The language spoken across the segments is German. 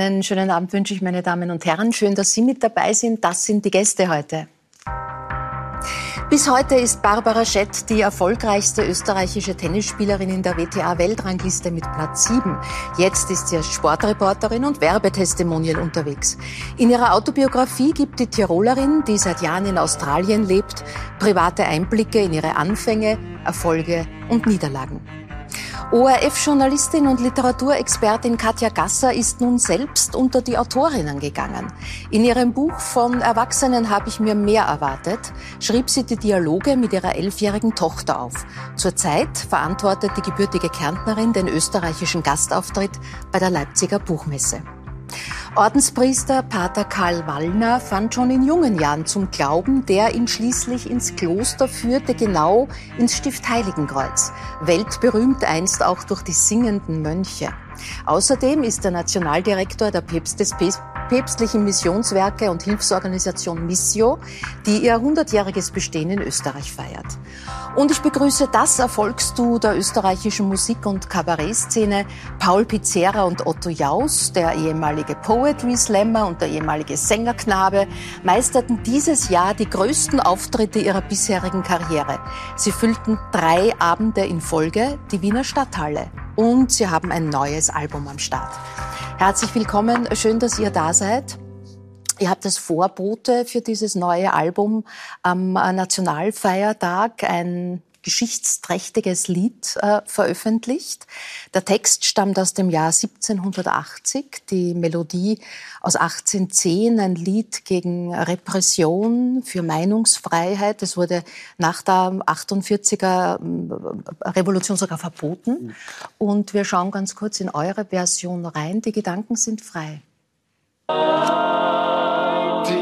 Einen schönen Abend wünsche ich, meine Damen und Herren. Schön, dass Sie mit dabei sind. Das sind die Gäste heute. Bis heute ist Barbara Schett die erfolgreichste österreichische Tennisspielerin in der WTA-Weltrangliste mit Platz 7. Jetzt ist sie als Sportreporterin und Werbetestimonial unterwegs. In ihrer Autobiografie gibt die Tirolerin, die seit Jahren in Australien lebt, private Einblicke in ihre Anfänge, Erfolge und Niederlagen. ORF-Journalistin und Literaturexpertin Katja Gasser ist nun selbst unter die Autorinnen gegangen. In ihrem Buch Von Erwachsenen habe ich mir mehr erwartet, schrieb sie die Dialoge mit ihrer elfjährigen Tochter auf. Zurzeit verantwortet die gebürtige Kärntnerin den österreichischen Gastauftritt bei der Leipziger Buchmesse. Ordenspriester Pater Karl Wallner fand schon in jungen Jahren zum Glauben, der ihn schließlich ins Kloster führte, genau ins Stift Heiligenkreuz. Weltberühmt einst auch durch die singenden Mönche. Außerdem ist er Nationaldirektor der Päpst des päpstlichen Missionswerke und Hilfsorganisation Missio, die ihr 100-jähriges Bestehen in Österreich feiert. Und ich begrüße das Erfolgsdu der österreichischen Musik- und Kabarettszene, Paul Pizzera und Otto Jaus, der ehemalige Poetry Slammer und der ehemalige Sängerknabe, meisterten dieses Jahr die größten Auftritte ihrer bisherigen Karriere. Sie füllten drei Abende in Folge die Wiener Stadthalle und sie haben ein neues Album am Start. Herzlich willkommen, schön, dass ihr da seid. Ihr habt das Vorbote für dieses neue Album am Nationalfeiertag, ein geschichtsträchtiges Lied äh, veröffentlicht. Der Text stammt aus dem Jahr 1780, die Melodie aus 1810, ein Lied gegen Repression für Meinungsfreiheit. Es wurde nach der 48er äh, Revolution sogar verboten. Und wir schauen ganz kurz in eure Version rein. Die Gedanken sind frei.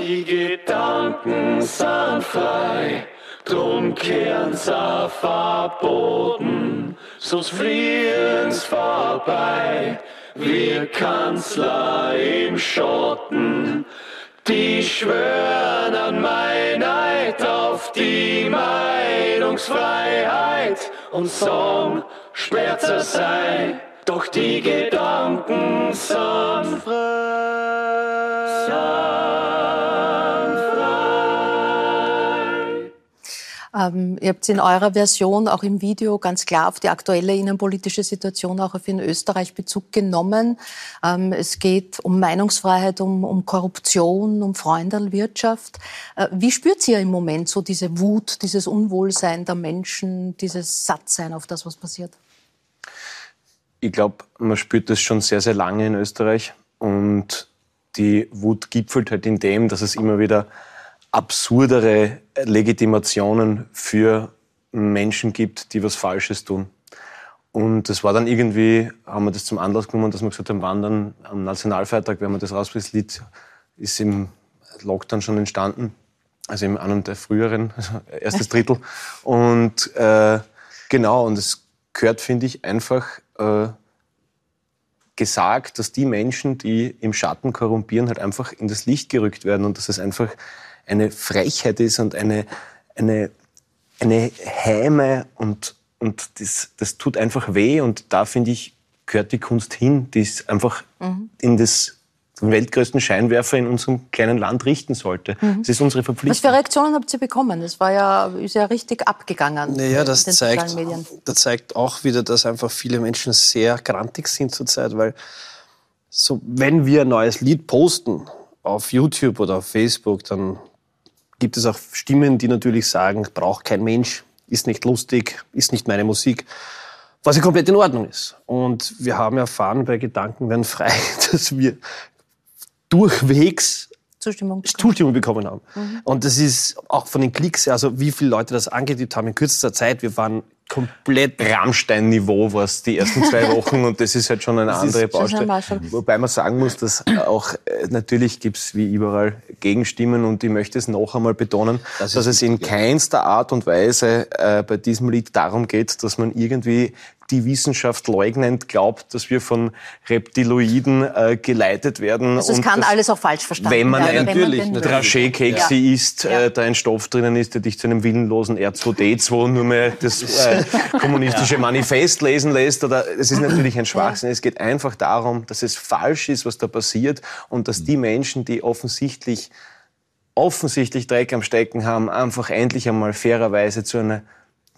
Die Gedanken sind frei, drum kehren's auf verboten, so's fliehen's vorbei, wie Kanzler im Schotten. Die schwören an Meinheit auf die Meinungsfreiheit und sagen, Sperzer sei, doch die Gedanken sind frei. Ähm, ihr habt in eurer Version auch im Video ganz klar auf die aktuelle innenpolitische Situation auch auf in Österreich Bezug genommen. Ähm, es geht um Meinungsfreiheit, um, um Korruption, um Freundelwirtschaft. Äh, wie spürt ihr im Moment so diese Wut, dieses Unwohlsein der Menschen, dieses Sattsein auf das, was passiert? Ich glaube, man spürt das schon sehr, sehr lange in Österreich und die Wut gipfelt halt in dem, dass es immer wieder absurdere Legitimationen für Menschen gibt, die was Falsches tun. Und das war dann irgendwie, haben wir das zum Anlass genommen, dass wir gesagt haben, wann am Nationalfeiertag, wenn wir das rausbringen, das Lied ist im Lockdown schon entstanden, also in einem der früheren, also erstes Drittel. Und äh, genau, und es gehört, finde ich, einfach äh, gesagt, dass die Menschen, die im Schatten korrumpieren, halt einfach in das Licht gerückt werden und dass es einfach eine Frechheit ist und eine, eine, eine Häme und, und das, das tut einfach weh und da finde ich, gehört die Kunst hin, die es einfach mhm. in das den weltgrößten Scheinwerfer in unserem kleinen Land richten sollte. Mhm. Das ist unsere Verpflichtung. Was für Reaktionen habt ihr bekommen? Das war ja, ist ja richtig abgegangen. Naja, das zeigt, das zeigt auch wieder, dass einfach viele Menschen sehr grantig sind zurzeit, weil so, wenn wir ein neues Lied posten auf YouTube oder auf Facebook, dann gibt es auch Stimmen, die natürlich sagen, braucht kein Mensch, ist nicht lustig, ist nicht meine Musik, was ja komplett in Ordnung ist. Und wir haben erfahren bei Gedanken werden frei, dass wir durchwegs Zustimmung bekommen, Zustimmung bekommen haben. Mhm. Und das ist auch von den Klicks, also wie viele Leute das angetippt haben in kürzester Zeit. Wir waren komplett Rammstein-Niveau war es die ersten zwei Wochen und das ist halt schon eine das andere Baustelle. Wobei man sagen muss, dass auch äh, natürlich gibt's wie überall Gegenstimmen und ich möchte es noch einmal betonen, das dass es in keinster Art und Weise äh, bei diesem Lied darum geht, dass man irgendwie die Wissenschaft leugnend glaubt, dass wir von Reptiloiden äh, geleitet werden. Also es kann alles auch falsch verstanden werden. Wenn man ja, natürlich Dragé-Kekse ja. isst, äh, da ein Stoff drinnen ist, der dich zu einem willenlosen R2D2 nur mehr das äh, kommunistische Manifest lesen lässt. Oder es ist natürlich ein Schwachsinn. Es geht einfach darum, dass es falsch ist, was da passiert und dass die Menschen, die offensichtlich offensichtlich Dreck am Stecken haben, einfach endlich einmal fairerweise zu einer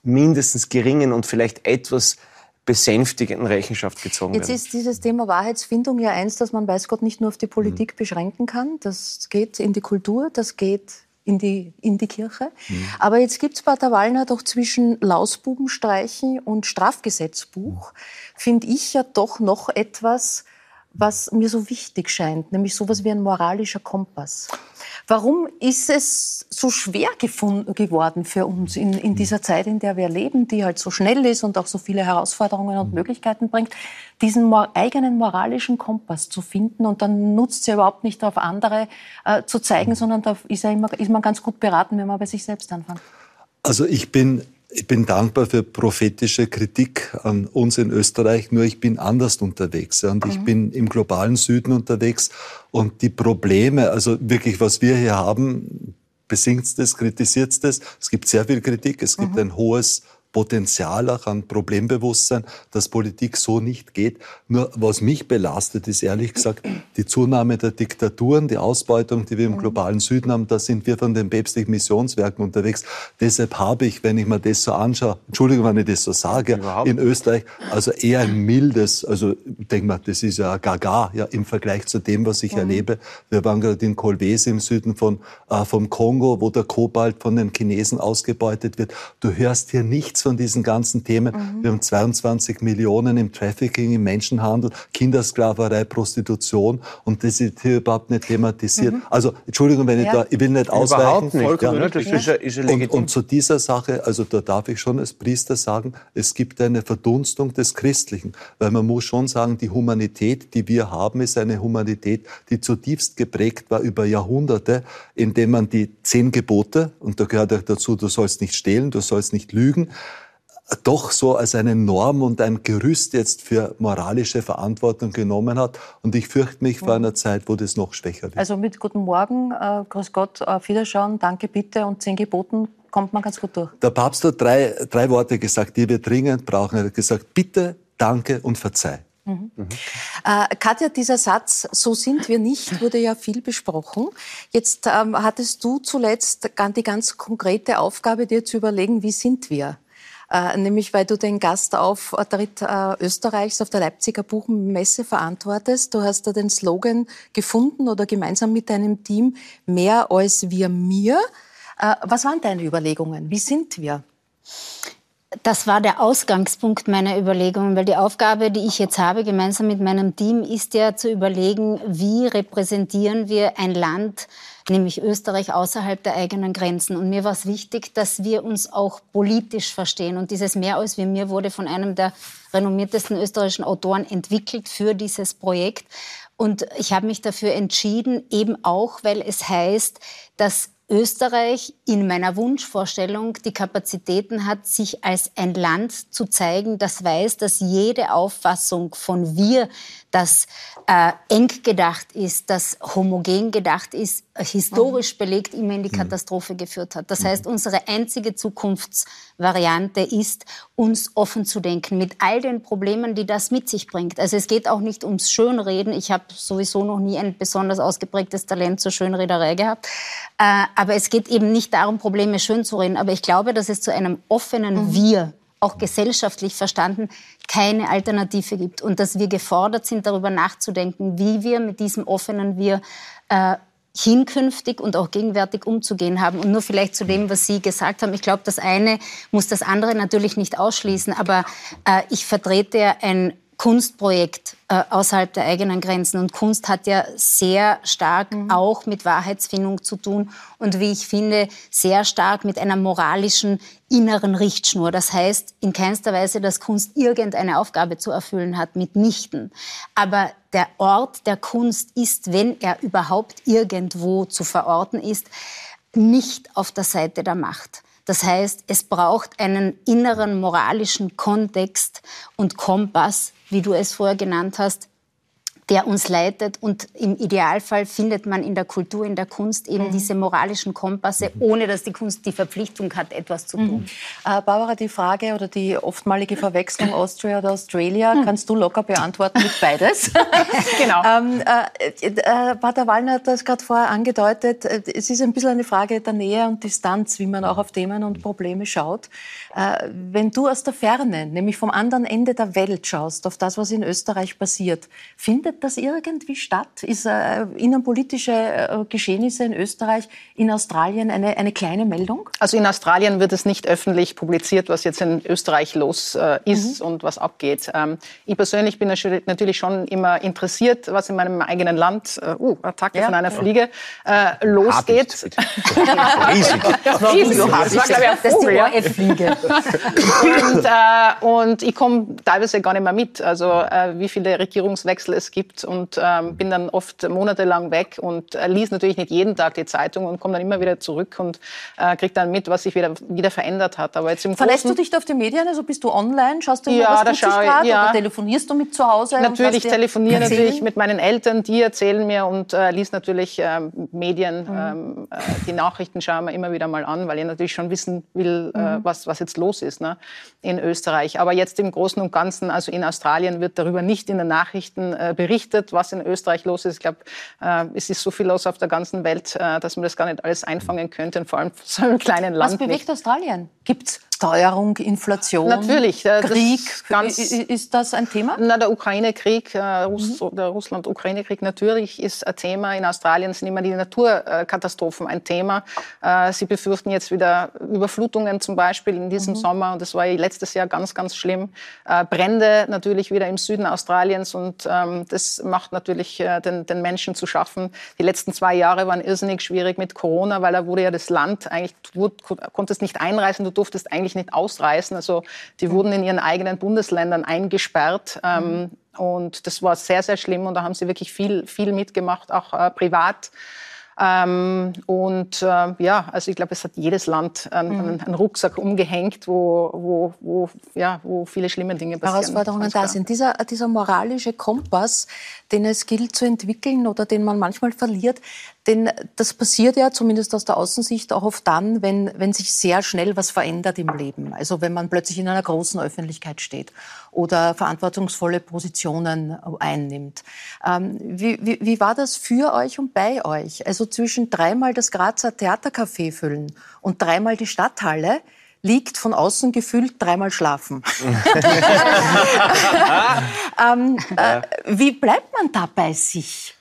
mindestens geringen und vielleicht etwas besänftigenden Rechenschaft gezogen Jetzt werden. ist dieses Thema Wahrheitsfindung ja eins, das man weiß Gott nicht nur auf die Politik mhm. beschränken kann. Das geht in die Kultur, das geht in die, in die Kirche. Mhm. Aber jetzt gibt es bei der Wallner doch zwischen Lausbubenstreichen und Strafgesetzbuch, finde ich ja doch noch etwas, was mir so wichtig scheint, nämlich sowas wie ein moralischer Kompass. Warum ist es so schwer geworden für uns in, in, dieser Zeit, in der wir leben, die halt so schnell ist und auch so viele Herausforderungen und Möglichkeiten bringt, diesen eigenen moralischen Kompass zu finden? Und dann nutzt es ja überhaupt nicht auf andere äh, zu zeigen, sondern da ist, ja immer, ist man ganz gut beraten, wenn man bei sich selbst anfängt. Also ich bin ich bin dankbar für prophetische Kritik an uns in Österreich, nur ich bin anders unterwegs. Und ich mhm. bin im globalen Süden unterwegs. Und die Probleme, also wirklich, was wir hier haben, besingt es, kritisiert es. Es gibt sehr viel Kritik. Es gibt mhm. ein hohes Potenzial auch an Problembewusstsein, dass Politik so nicht geht. Nur was mich belastet, ist ehrlich gesagt die Zunahme der Diktaturen, die Ausbeutung, die wir im mhm. globalen Süden haben. Da sind wir von den päpstlichen Missionswerken unterwegs. Deshalb habe ich, wenn ich mir das so anschaue, Entschuldigung, wenn ich das so sage, Überhaupt. in Österreich, also eher ein mildes, also denke mal, das ist ja gaga ja, im Vergleich zu dem, was ich mhm. erlebe. Wir waren gerade in Kolwesi im Süden von, äh, vom Kongo, wo der Kobalt von den Chinesen ausgebeutet wird. Du hörst hier nichts nichts von diesen ganzen Themen. Mhm. Wir haben 22 Millionen im Trafficking, im Menschenhandel, Kindersklaverei, Prostitution und das ist hier überhaupt nicht thematisiert. Mhm. Also, Entschuldigung, wenn ja. ich da, ich will nicht ausweichen. Nicht. Ja. Das ist, ist und, und zu dieser Sache, also da darf ich schon als Priester sagen, es gibt eine Verdunstung des Christlichen, weil man muss schon sagen, die Humanität, die wir haben, ist eine Humanität, die zutiefst geprägt war über Jahrhunderte, indem man die zehn Gebote, und da gehört auch dazu, du sollst nicht stehlen, du sollst nicht lügen, doch so als eine Norm und ein Gerüst jetzt für moralische Verantwortung genommen hat. Und ich fürchte mich vor einer Zeit, wo das noch schwächer wird. Also mit Guten Morgen, äh, Grüß Gott, auf Wiederschauen, danke bitte und zehn Geboten kommt man ganz gut durch. Der Papst hat drei, drei Worte gesagt, die wir dringend brauchen. Er hat gesagt, bitte, danke und verzeih. Mhm. Mhm. Äh, Katja, dieser Satz, so sind wir nicht, wurde ja viel besprochen. Jetzt ähm, hattest du zuletzt die ganz konkrete Aufgabe, dir zu überlegen, wie sind wir? Äh, nämlich weil du den Gastauftritt äh, Österreichs auf der Leipziger Buchmesse verantwortest. Du hast da den Slogan gefunden oder gemeinsam mit deinem Team mehr als wir mir. Äh, was waren deine Überlegungen? Wie sind wir? Das war der Ausgangspunkt meiner Überlegungen, weil die Aufgabe, die ich jetzt habe, gemeinsam mit meinem Team, ist ja zu überlegen, wie repräsentieren wir ein Land, nämlich Österreich außerhalb der eigenen Grenzen. Und mir war es wichtig, dass wir uns auch politisch verstehen. Und dieses Mehr als wir mir wurde von einem der renommiertesten österreichischen Autoren entwickelt für dieses Projekt. Und ich habe mich dafür entschieden, eben auch, weil es heißt, dass Österreich in meiner Wunschvorstellung die Kapazitäten hat, sich als ein Land zu zeigen, das weiß, dass jede Auffassung von wir, das äh, eng gedacht ist, das homogen gedacht ist, historisch mhm. belegt immer in die mhm. Katastrophe geführt hat. Das mhm. heißt, unsere einzige Zukunftsvariante ist, uns offen zu denken mit all den Problemen, die das mit sich bringt. Also es geht auch nicht ums Schönreden. Ich habe sowieso noch nie ein besonders ausgeprägtes Talent zur Schönrederei gehabt. Äh, aber es geht eben nicht darum, Probleme schön zu reden. Aber ich glaube, dass es zu einem offenen mhm. Wir auch gesellschaftlich verstanden, keine Alternative gibt und dass wir gefordert sind, darüber nachzudenken, wie wir mit diesem offenen Wir äh, hinkünftig und auch gegenwärtig umzugehen haben. Und nur vielleicht zu dem, was Sie gesagt haben. Ich glaube, das eine muss das andere natürlich nicht ausschließen, aber äh, ich vertrete ja ein Kunstprojekt äh, außerhalb der eigenen Grenzen. Und Kunst hat ja sehr stark mhm. auch mit Wahrheitsfindung zu tun und wie ich finde, sehr stark mit einer moralischen inneren Richtschnur. Das heißt in keinster Weise, dass Kunst irgendeine Aufgabe zu erfüllen hat, mitnichten. Aber der Ort der Kunst ist, wenn er überhaupt irgendwo zu verorten ist, nicht auf der Seite der Macht. Das heißt, es braucht einen inneren moralischen Kontext und Kompass, wie du es vorher genannt hast, der uns leitet. Und im Idealfall findet man in der Kultur, in der Kunst eben mhm. diese moralischen Kompasse, ohne dass die Kunst die Verpflichtung hat, etwas zu tun. Mhm. Äh, Barbara, die Frage oder die oftmalige Verwechslung Austria oder Australia mhm. kannst du locker beantworten mit beides. genau. ähm, äh, äh, Pater Wallner hat das gerade vorher angedeutet. Äh, es ist ein bisschen eine Frage der Nähe und Distanz, wie man auch auf Themen und Probleme schaut. Äh, wenn du aus der Ferne, nämlich vom anderen Ende der Welt schaust, auf das, was in Österreich passiert, findet das irgendwie statt? Ist äh, innenpolitische äh, Geschehnisse in Österreich, in Australien eine, eine kleine Meldung? Also in Australien wird es nicht öffentlich publiziert, was jetzt in Österreich los äh, ist mhm. und was abgeht. Ähm, ich persönlich bin natürlich schon immer interessiert, was in meinem eigenen Land, äh, uh, Attacke ja. von einer Fliege, äh, losgeht. Riesig. Das war riesig. Das war, glaube ich, ein Vogel, die Fliege. und, äh, und ich komme teilweise gar nicht mehr mit, also äh, wie viele Regierungswechsel es gibt und ähm, bin dann oft monatelang weg und äh, lies natürlich nicht jeden Tag die Zeitung und komme dann immer wieder zurück und äh, kriege dann mit, was sich wieder, wieder verändert hat. Aber jetzt im Verlässt du dich da auf die Medien? Also bist du online? Schaust du immer, ja, was tut sich ja. oder telefonierst du mit zu Hause? Natürlich telefoniere natürlich mit meinen Eltern, die erzählen mir und äh, lies natürlich ähm, Medien, mhm. ähm, äh, die Nachrichten schauen wir immer wieder mal an, weil ich natürlich schon wissen will, äh, mhm. was, was jetzt los ist ne, in Österreich. Aber jetzt im Großen und Ganzen, also in Australien wird darüber nicht in den Nachrichten äh, berichtet, was in Österreich los ist. Ich glaube, äh, es ist so viel los auf der ganzen Welt, äh, dass man das gar nicht alles einfangen könnte, und vor allem so einem kleinen Land. Was bewegt nicht. Australien? Gibt's Teuerung, Inflation, Natürlich, Krieg, ganz, ist das ein Thema? Na, der Ukraine-Krieg, äh, Russ, mhm. der Russland-Ukraine-Krieg natürlich ist ein Thema. In Australien sind immer die Naturkatastrophen ein Thema. Äh, sie befürchten jetzt wieder Überflutungen zum Beispiel in diesem mhm. Sommer und das war letztes Jahr ganz, ganz schlimm. Äh, Brände natürlich wieder im Süden Australiens und ähm, das macht natürlich äh, den, den Menschen zu schaffen. Die letzten zwei Jahre waren irrsinnig schwierig mit Corona, weil da wurde ja das Land eigentlich, du konntest nicht einreisen, du durftest eigentlich eigentlich nicht ausreisen. Also die wurden in ihren eigenen Bundesländern eingesperrt. Ähm, und das war sehr, sehr schlimm. Und da haben sie wirklich viel, viel mitgemacht, auch äh, privat. Ähm, und äh, ja, also ich glaube, es hat jedes Land einen, mhm. einen Rucksack umgehängt, wo, wo, wo, ja, wo viele schlimme Dinge passieren. Herausforderungen da sind. Dieser, dieser moralische Kompass, den es gilt zu entwickeln oder den man manchmal verliert, denn das passiert ja zumindest aus der Außensicht auch oft dann, wenn, wenn sich sehr schnell was verändert im Leben. Also wenn man plötzlich in einer großen Öffentlichkeit steht oder verantwortungsvolle Positionen einnimmt. Ähm, wie, wie, wie war das für euch und bei euch? Also zwischen dreimal das Grazer Theatercafé füllen und dreimal die Stadthalle liegt von außen gefühlt dreimal schlafen. ähm, äh, wie bleibt man da bei sich?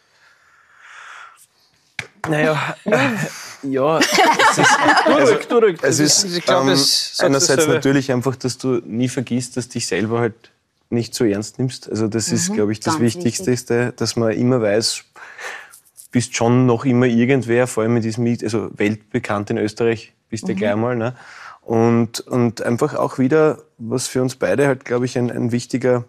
Naja, äh, ja, es ist, also, durchgerückt. Es ist ich glaub, ähm, einerseits natürlich einfach, dass du nie vergisst, dass dich selber halt nicht so ernst nimmst. Also das mhm, ist, glaube ich, das Wichtigste, wichtig. dass man immer weiß, bist schon noch immer irgendwer, vor allem in diesem, also weltbekannt in Österreich bist du mhm. gleich mal. Ne? Und, und einfach auch wieder, was für uns beide halt, glaube ich, ein, ein wichtiger,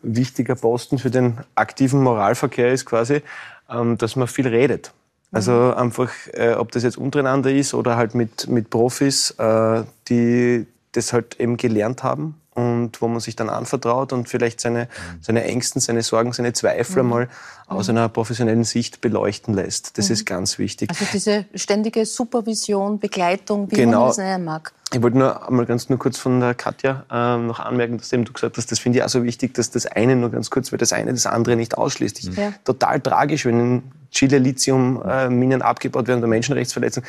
wichtiger Posten für den aktiven Moralverkehr ist quasi, ähm, dass man viel redet. Also mhm. einfach, äh, ob das jetzt untereinander ist oder halt mit, mit Profis, äh, die das halt eben gelernt haben und wo man sich dann anvertraut und vielleicht seine, mhm. seine Ängsten, seine Sorgen, seine Zweifel mhm. mal aus mhm. einer professionellen Sicht beleuchten lässt. Das mhm. ist ganz wichtig. Also diese ständige Supervision, Begleitung, wie genau. man das nennen mag. Ich wollte nur einmal ganz nur kurz von der Katja äh, noch anmerken, dass eben du gesagt hast, das finde ich auch so wichtig, dass das eine nur ganz kurz, weil das eine das andere nicht ausschließt. Ich, ja. Total tragisch, wenn in Chile Lithium-Minen äh, abgebaut werden oder Menschenrechtsverletzungen.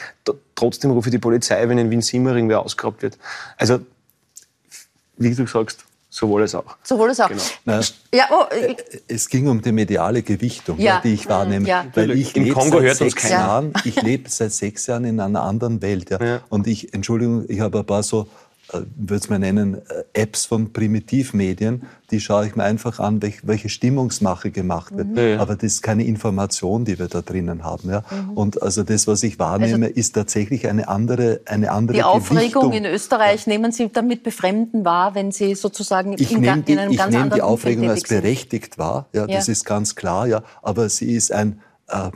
Trotzdem rufe ich die Polizei, wenn in Wien-Simmering wer ausgeraubt wird. Also, wie du sagst, Sowohl als auch. Sowohl als auch. Genau. Na, ja, oh, äh, es ging um die mediale Gewichtung, ja. die ich wahrnehme. Ja. Weil ich Im Kongo hört uns keiner. Jahren, ich lebe seit sechs Jahren in einer anderen Welt. Ja. Und ich, Entschuldigung, ich habe ein paar so würde es mal nennen, äh, Apps von Primitivmedien, die schaue ich mir einfach an, welche Stimmungsmache gemacht wird. Mhm. Ja, Aber das ist keine Information, die wir da drinnen haben. Ja? Mhm. Und also das, was ich wahrnehme, also, ist tatsächlich eine andere, eine andere Die Aufregung in Österreich, nehmen Sie damit Befremden wahr, wenn Sie sozusagen ich in, nehme die, in einem ich ganz nehme die Aufregung als berechtigt wahr, ja, das ist ganz klar, ja. Aber sie ist ein, äh,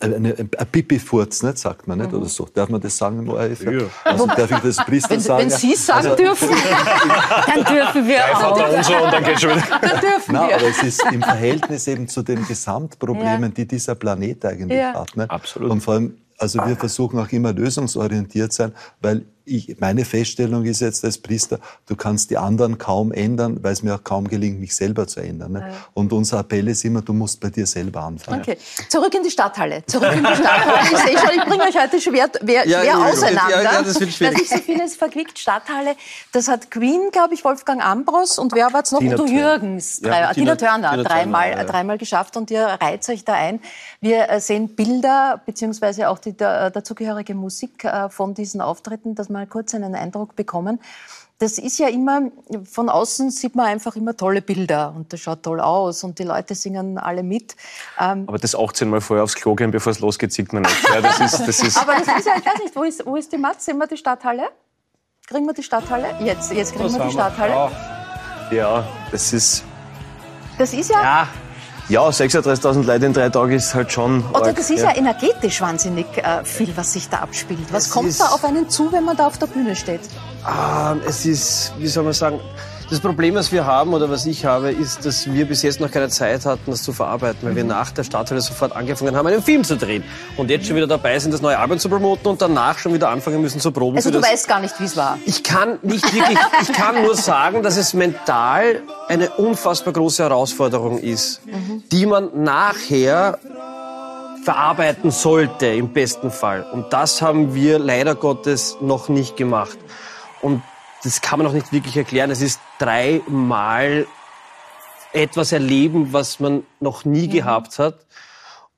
ein Pipi-Furz, nicht, sagt man nicht, oder so. Darf man das sagen im ORF? Ja. Also darf ich das Priester wenn, sagen? Wenn Sie es sagen also, dürfen, dann dürfen wir auch. Und, so, und dann geht's schon wieder. Dann dürfen Nein, wir. aber es ist im Verhältnis eben zu den Gesamtproblemen, Ja. die dieser Planet eigentlich Ja. hat. Nicht? Absolut. Und vor allem, also wir versuchen auch immer lösungsorientiert sein, weil ich, meine Feststellung ist jetzt als Priester, du kannst die anderen kaum ändern, weil es mir auch kaum gelingt, mich selber zu ändern. Nicht? Und unser Appell ist immer, du musst bei dir selber anfangen. Okay, zurück in die Stadthalle. Zurück in die Stadthalle. Ich sehe schon, ich bringe euch heute schwer, schwer, Ja, auseinander. ja, das wird schwierig. Dass ich so vieles verquickt. Stadthalle, das hat Queen, glaube ich, Wolfgang Ambros und wer war es noch? Tina Udo Turner. Jürgens. Ja, Drei, Tina- Tina, Turner, Tina dreimal, Turner, ja. dreimal geschafft und ihr reiht euch da ein. Wir äh, sehen Bilder, beziehungsweise auch die da- dazugehörige Musik äh, von diesen Auftritten, dass wir kurz einen Eindruck bekommen. Das ist ja immer, von außen sieht man einfach immer tolle Bilder und das schaut toll aus und die Leute singen alle mit. Ähm, Aber das 18 Mal vorher aufs Klo gehen, bevor es losgeht, sieht man nicht. Ja, das ist, das ist, Aber das ist ja, ich weiß nicht, wo ist, wo ist die Matz? Sehen wir die Stadthalle? Kriegen wir die Stadthalle? Jetzt, jetzt kriegen wir die Stadthalle. ja, das ist, Das ist ja, Ja, ja, 36.000 Leute in drei Tagen ist halt schon. oder arg, das ist ja, energetisch wahnsinnig äh, viel, was sich da abspielt. Was kommt ist- da auf einen zu, wenn man da auf der Bühne steht? Ähm, es ist, wie soll man sagen, das Problem, was wir haben oder was ich habe, ist, dass wir bis jetzt noch keine Zeit hatten, das zu verarbeiten, weil wir Mhm. nach der Stadthalle sofort angefangen haben, einen Film zu drehen. Und jetzt schon wieder dabei sind, das neue Album zu promoten und danach schon wieder anfangen müssen zu proben. Also du das weißt gar nicht, wie es war. ich kann nicht wirklich, ich kann nur sagen, dass es mental eine unfassbar große Herausforderung ist, die man nachher verarbeiten sollte, im besten Fall. Und das haben wir leider Gottes noch nicht gemacht. Und das kann man auch nicht wirklich erklären. Es ist dreimal etwas erleben, was man noch nie gehabt hat.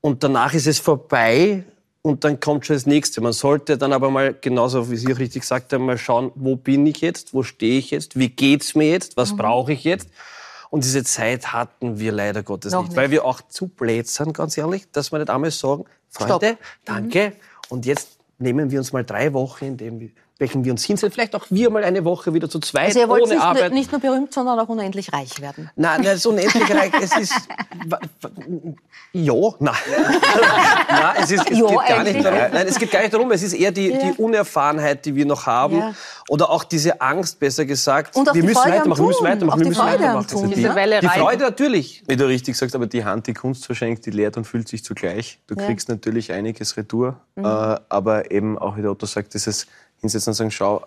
Und danach ist es vorbei und dann kommt schon das nächste. Man sollte dann aber mal, genauso wie Sie auch richtig gesagt haben, mal schauen, wo bin ich jetzt, wo stehe ich jetzt, wie geht's mir jetzt, was brauche ich jetzt. Und diese Zeit hatten wir leider Gottes nicht, nicht. weil wir auch zu blöd sind, ganz ehrlich, dass wir nicht einmal sagen, Freunde, danke, und jetzt nehmen wir uns mal drei Wochen, in denen wir, welchen wir uns hinsetzen, vielleicht auch wir mal eine Woche wieder zu zweit, Also ihr wollt ohne nicht, Arbeit. nicht nur berühmt, sondern auch unendlich reich werden. Nein, nein, so unendlich reich. Es ist. Ja, nein. nein, es, ist, es Ja, geht gar nicht darum. Nein, es geht gar nicht darum. Es ist eher die, Ja. die Unerfahrenheit, die wir noch haben. Ja. Oder auch diese Angst, besser gesagt. Und auch wir die müssen Freude am weitermachen, wir müssen weitermachen, wir die müssen Freude am weitermachen. Tun, Diese ne? Wellerei. Die Freude natürlich. wie du richtig sagst, aber die Hand, die Kunst verschenkt, die lehrt und fühlt sich zugleich. Du kriegst natürlich einiges retour, äh, aber eben auch, wie der Otto sagt, dieses Hinsetzen und sagen, schau,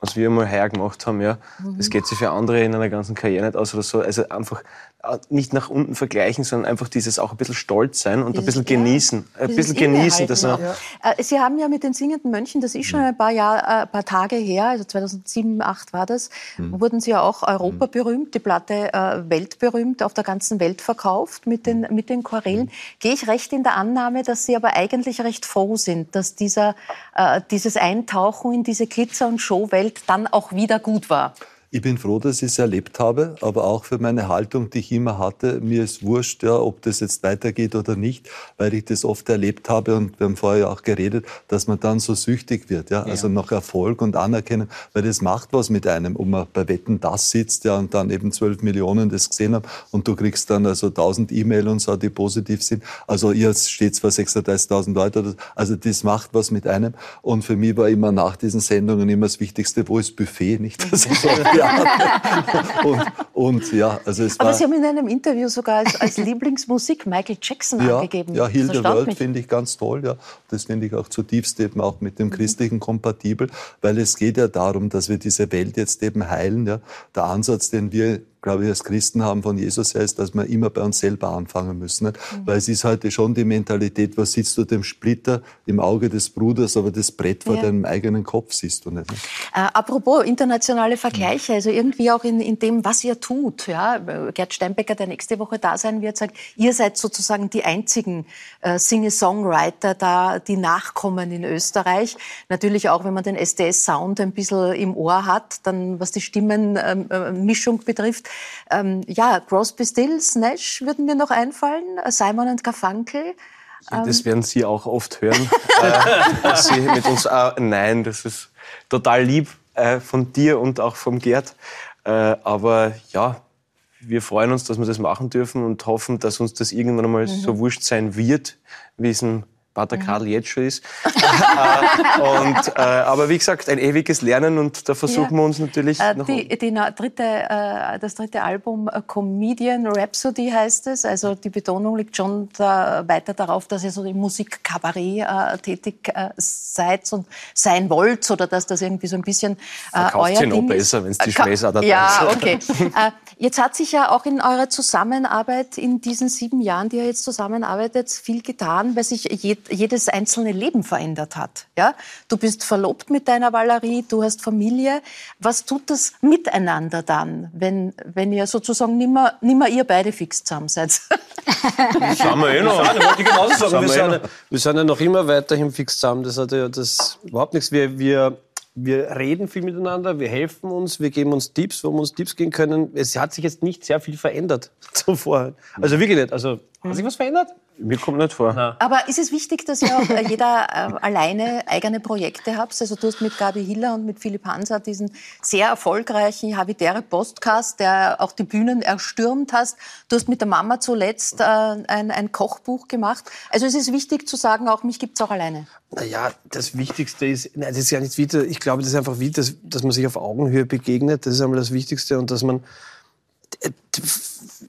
was wir mal heuer gemacht haben, ja, das geht sich für andere in einer ganzen Karriere nicht aus oder so. Also einfach äh, nicht nach unten vergleichen, sondern einfach dieses auch ein bisschen stolz sein und ein bisschen Dieses- ja, genießen. Ein dieses bisschen genießen, dass man, auch. Äh, Sie haben ja mit den singenden Mönchen, das ist schon ein paar, Jahr, äh, ein paar Tage her, also 2007, 2008 war das, wurden Sie ja auch Europa berühmt, die Platte äh, weltberühmt, auf der ganzen Welt verkauft mit den, mit den Chorälen. Gehe ich recht in der Annahme, dass Sie aber eigentlich recht froh sind, dass dieser, äh, dieses Eintauchen in diese Glitzer- und Showwelt dann auch wieder gut war? Ich bin froh, dass ich es erlebt habe, aber auch für meine Haltung, die ich immer hatte. Mir ist wurscht, ja, ob das jetzt weitergeht oder nicht, weil ich das oft erlebt habe und wir haben vorher ja auch geredet, dass man dann so süchtig wird, ja, also nach Erfolg und Anerkennung, weil das macht was mit einem, ob man bei Wetten das sitzt, ja, und dann eben 12 Millionen das gesehen haben und du kriegst dann also 1000 E-Mail und so, die positiv sind. Also ihr steht zwar 36.000 Leute, oder so. also das macht was mit einem und für mich war immer nach diesen Sendungen immer das Wichtigste, wo ist Buffet, nicht? Das ist so, ja. und, und ja, also es Aber war... Sie haben in einem Interview sogar als, als Lieblingsmusik Michael Jackson Ja, angegeben. ja Heal the World finde ich ganz toll. Ja. Das finde ich auch zutiefst eben auch mit Mhm. dem Christlichen kompatibel, weil es geht ja darum, dass wir diese Welt jetzt eben heilen. Ja. Der Ansatz, den wir glaube ich, als Christen haben von Jesus her, ist, dass wir immer bei uns selber anfangen müssen. Nicht? Mhm. Weil es ist heute schon die Mentalität, was siehst du dem Splitter im Auge des Bruders, aber das Brett vor Ja. deinem eigenen Kopf siehst du nicht. Äh, apropos internationale Vergleiche, also irgendwie auch in, in dem, was ihr tut. Ja? Gerd Steinbecker, der nächste Woche da sein wird, sagt, ihr seid sozusagen die einzigen äh, Singer-Songwriter da, die nachkommen in Österreich. Natürlich auch, wenn man den SDS-Sound ein bisschen im Ohr hat, dann was die Stimmenmischung betrifft. Ähm, ja, Crosby, Stills, Nash würden mir noch einfallen, äh, Simon und Garfunkel. das werden Sie auch oft hören, äh, dass Sie mit uns, äh, nein, das ist total lieb äh, von dir und auch vom Gerd. Äh, aber ja, wir freuen uns, dass wir das machen dürfen und hoffen, dass uns das irgendwann einmal mhm. so wurscht sein wird, wie es ein Pater mhm. Karl jetzt schon ist. Äh, und, äh, aber wie gesagt, ein ewiges Lernen und da versuchen ja. wir uns natürlich äh, die, die dritte, äh, Das dritte Album äh, Comedian Rhapsody heißt es. Also die Betonung liegt schon da weiter darauf, dass ihr so im Musikkabarett äh, tätig seid und sein wollt oder dass das irgendwie so ein bisschen äh, euer Ding noch besser, wenn es die Schmähser da Ja, okay. jetzt hat sich ja auch in eurer Zusammenarbeit in diesen sieben Jahren, die ihr jetzt zusammenarbeitet, viel getan, weil sich jed jedes einzelne Leben verändert hat. Ja? Du bist verlobt mit deiner Valerie, du hast Familie. Was tut das miteinander dann, wenn, wenn ihr sozusagen nimmer, nimmer ihr beide fix zusammen seid? Das haben wir eh noch. Ich genauso sagen. Wir, sind, eh wir sind ja noch immer weiterhin fix zusammen. Das hat ja das überhaupt nichts. Wir, wir, wir reden viel miteinander, wir helfen uns, wir geben uns Tipps, wo wir uns Tipps geben können. Es hat sich jetzt nicht sehr viel verändert zuvor. Also wirklich nicht. Also, hat sich was verändert? Mir kommt nicht vor. Na. Aber ist es wichtig, dass ihr auch äh, jeder äh, alleine eigene Projekte habt? Also du hast mit Gabi Hiller und mit Philipp Hanser diesen sehr erfolgreichen Habitäre Postcast, der auch die Bühnen erstürmt hast. Du hast mit der Mama zuletzt äh, ein, ein, Kochbuch gemacht. Also es ist wichtig zu sagen, auch mich gibt's auch alleine. Naja, das Wichtigste ist, nein, das ist ja nicht wieder, ich glaube, das ist einfach wichtig, dass, dass man sich auf Augenhöhe begegnet. Das ist einmal das Wichtigste und dass man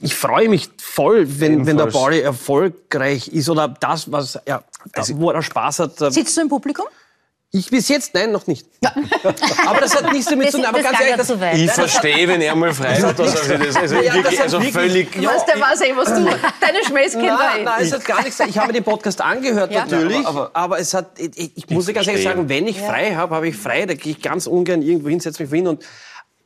ich freue mich voll, wenn, wenn der Pauli erfolgreich ist oder das, was ja, also, wo er Spaß hat. Sitzt du im Publikum? Ich bis jetzt, nein, noch nicht. Ja. aber das hat nichts damit zu tun. Aber ganz ehrlich, das, ich verstehe, wenn er mal frei hat, dass er das, also, ja, wirklich, also völlig. Ja, weißt du, was, ey, was du, deine Schmähskinder. Nein, nein, es hat gar nichts. Ich habe den Podcast angehört ja. natürlich, aber, aber, es hat. Ich, ich muss ich ganz ehrlich sagen, wenn ich frei habe, habe ich frei. Da gehe ich ganz ungern irgendwo hin, setze mich hin und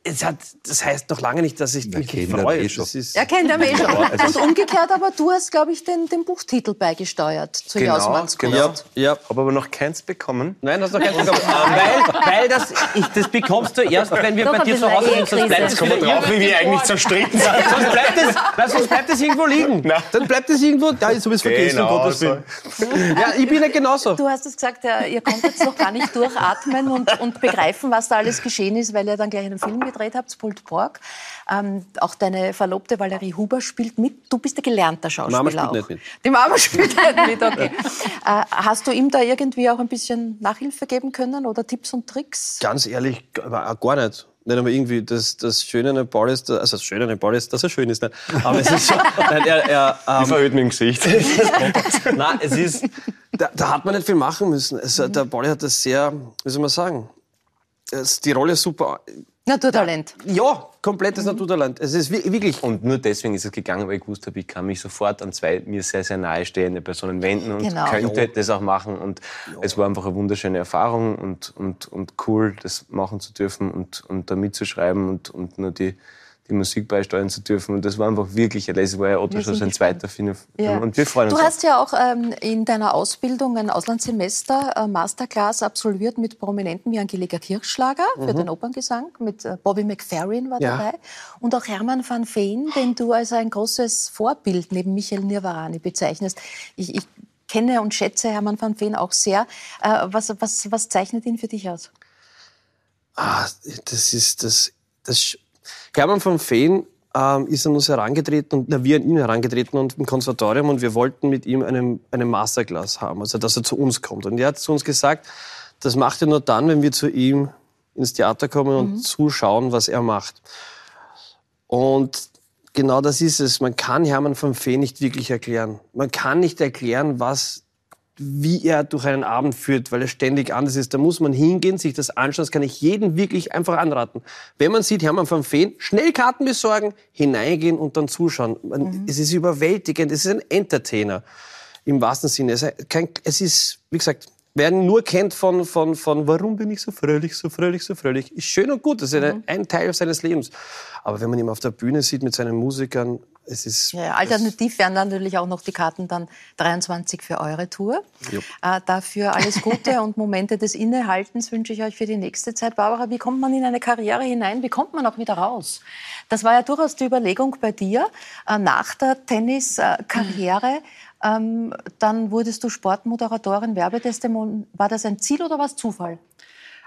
es hat, das heißt noch lange nicht, dass ich mich freue. Eh das ist er kennt er eh schon. Und umgekehrt, aber du hast, glaube ich, den, den Buchtitel beigesteuert zu genau, Jausmanns genau. Ja, ja. Habe aber noch keins bekommen. Nein, hast noch keins bekommen. weil weil das, ich, das bekommst du erst, wenn wir Doch, bei dir zu Hause sind. Sonst bleibt es Kommt drauf, wie wir eigentlich zerstritten sind. sonst, bleibt es, sonst bleibt es irgendwo liegen. Na. Dann bleibt es irgendwo, ja, jetzt habe ich es vergessen, genau, um Gottes Willen. Ja, ich bin ja genauso. Du hast es gesagt, ihr konntet noch gar nicht durchatmen und, und begreifen, was da alles geschehen ist, weil ihr dann gleich einen Film gedreht habt, Pult Borg. Ähm, auch deine Verlobte Valerie Huber spielt mit. Du bist der gelernter Schauspieler Mama spielt auch. nicht mit. Die Mama spielt nicht mit, okay. äh, hast du ihm da irgendwie auch ein bisschen Nachhilfe geben können oder Tipps und Tricks? Ganz ehrlich, gar nicht. Nicht einmal irgendwie das, das Schöne an Paul ist, also das Schöne an Paul ist, dass er schön ist. Nicht? Aber es ist schon, nein, er, er, ähm, verhüllt mit dem Gesicht. nein, es ist, da, da, hat man nicht viel machen müssen. Es, mhm. Der Pauli hat das sehr, wie soll man sagen, es, die Rolle super Naturtalent. Ja, komplettes mhm. Naturtalent. Es ist wirklich. Und nur deswegen ist es gegangen, weil ich gewusst habe, ich kann mich sofort an zwei mir sehr, sehr nahestehende Personen wenden und genau. könnte ja. das auch machen. Und ja. es war einfach eine wunderschöne Erfahrung und, und, und cool, das machen zu dürfen und, und da mitzuschreiben und, und nur die, die Musik beisteuern zu dürfen. Und das war einfach wirklich, es war ja Otto schon sein zweiter Film. Ja. Und wir freuen uns. Du hast ja auch ähm, in deiner Ausbildung ein Auslandssemester äh, Masterclass absolviert mit Prominenten wie Angelika Kirchschlager mhm. für den Operngesang, mit äh, Bobby McFerrin war ja. dabei und auch Hermann van Veen, den du als ein großes Vorbild neben Michael Nirvarani bezeichnest. Ich, ich kenne und schätze Hermann van Veen auch sehr. Äh, was, was, was zeichnet ihn für dich aus? Ah, das ist das, das Hermann von Feen ähm, ist an uns herangetreten und na, wir an ihn herangetreten und im Konservatorium und wir wollten mit ihm einen, einen Masterclass haben, also dass er zu uns kommt. Und er hat zu uns gesagt, das macht er nur dann, wenn wir zu ihm ins Theater kommen und mhm. zuschauen, was er macht. Und genau das ist es. Man kann Hermann von Fee nicht wirklich erklären. Man kann nicht erklären, was wie er durch einen Abend führt, weil er ständig anders ist. Da muss man hingehen, sich das anschauen. Das kann ich jedem wirklich einfach anraten. Wenn man sieht, Hermann van Feen, schnell Karten besorgen, hineingehen und dann zuschauen. Man, mhm. Es ist überwältigend. Es ist ein Entertainer im wahrsten Sinne. Es ist, kein, es ist wie gesagt, wer ihn nur kennt von, von, von warum bin ich so fröhlich, so fröhlich, so fröhlich, ist schön und gut. Das ist mhm. ein Teil seines Lebens. Aber wenn man ihn auf der Bühne sieht mit seinen Musikern, es ist. Ja, alternativ wären natürlich auch noch die Karten dann 23 für eure Tour. Äh, dafür alles Gute und Momente des Innehaltens wünsche ich euch für die nächste Zeit. Barbara, wie kommt man in eine Karriere hinein? Wie kommt man auch wieder raus? Das war ja durchaus die Überlegung bei dir äh, nach der Tenniskarriere. Ähm, dann wurdest du Sportmoderatorin, Werbetestimon. War das ein Ziel oder war es Zufall?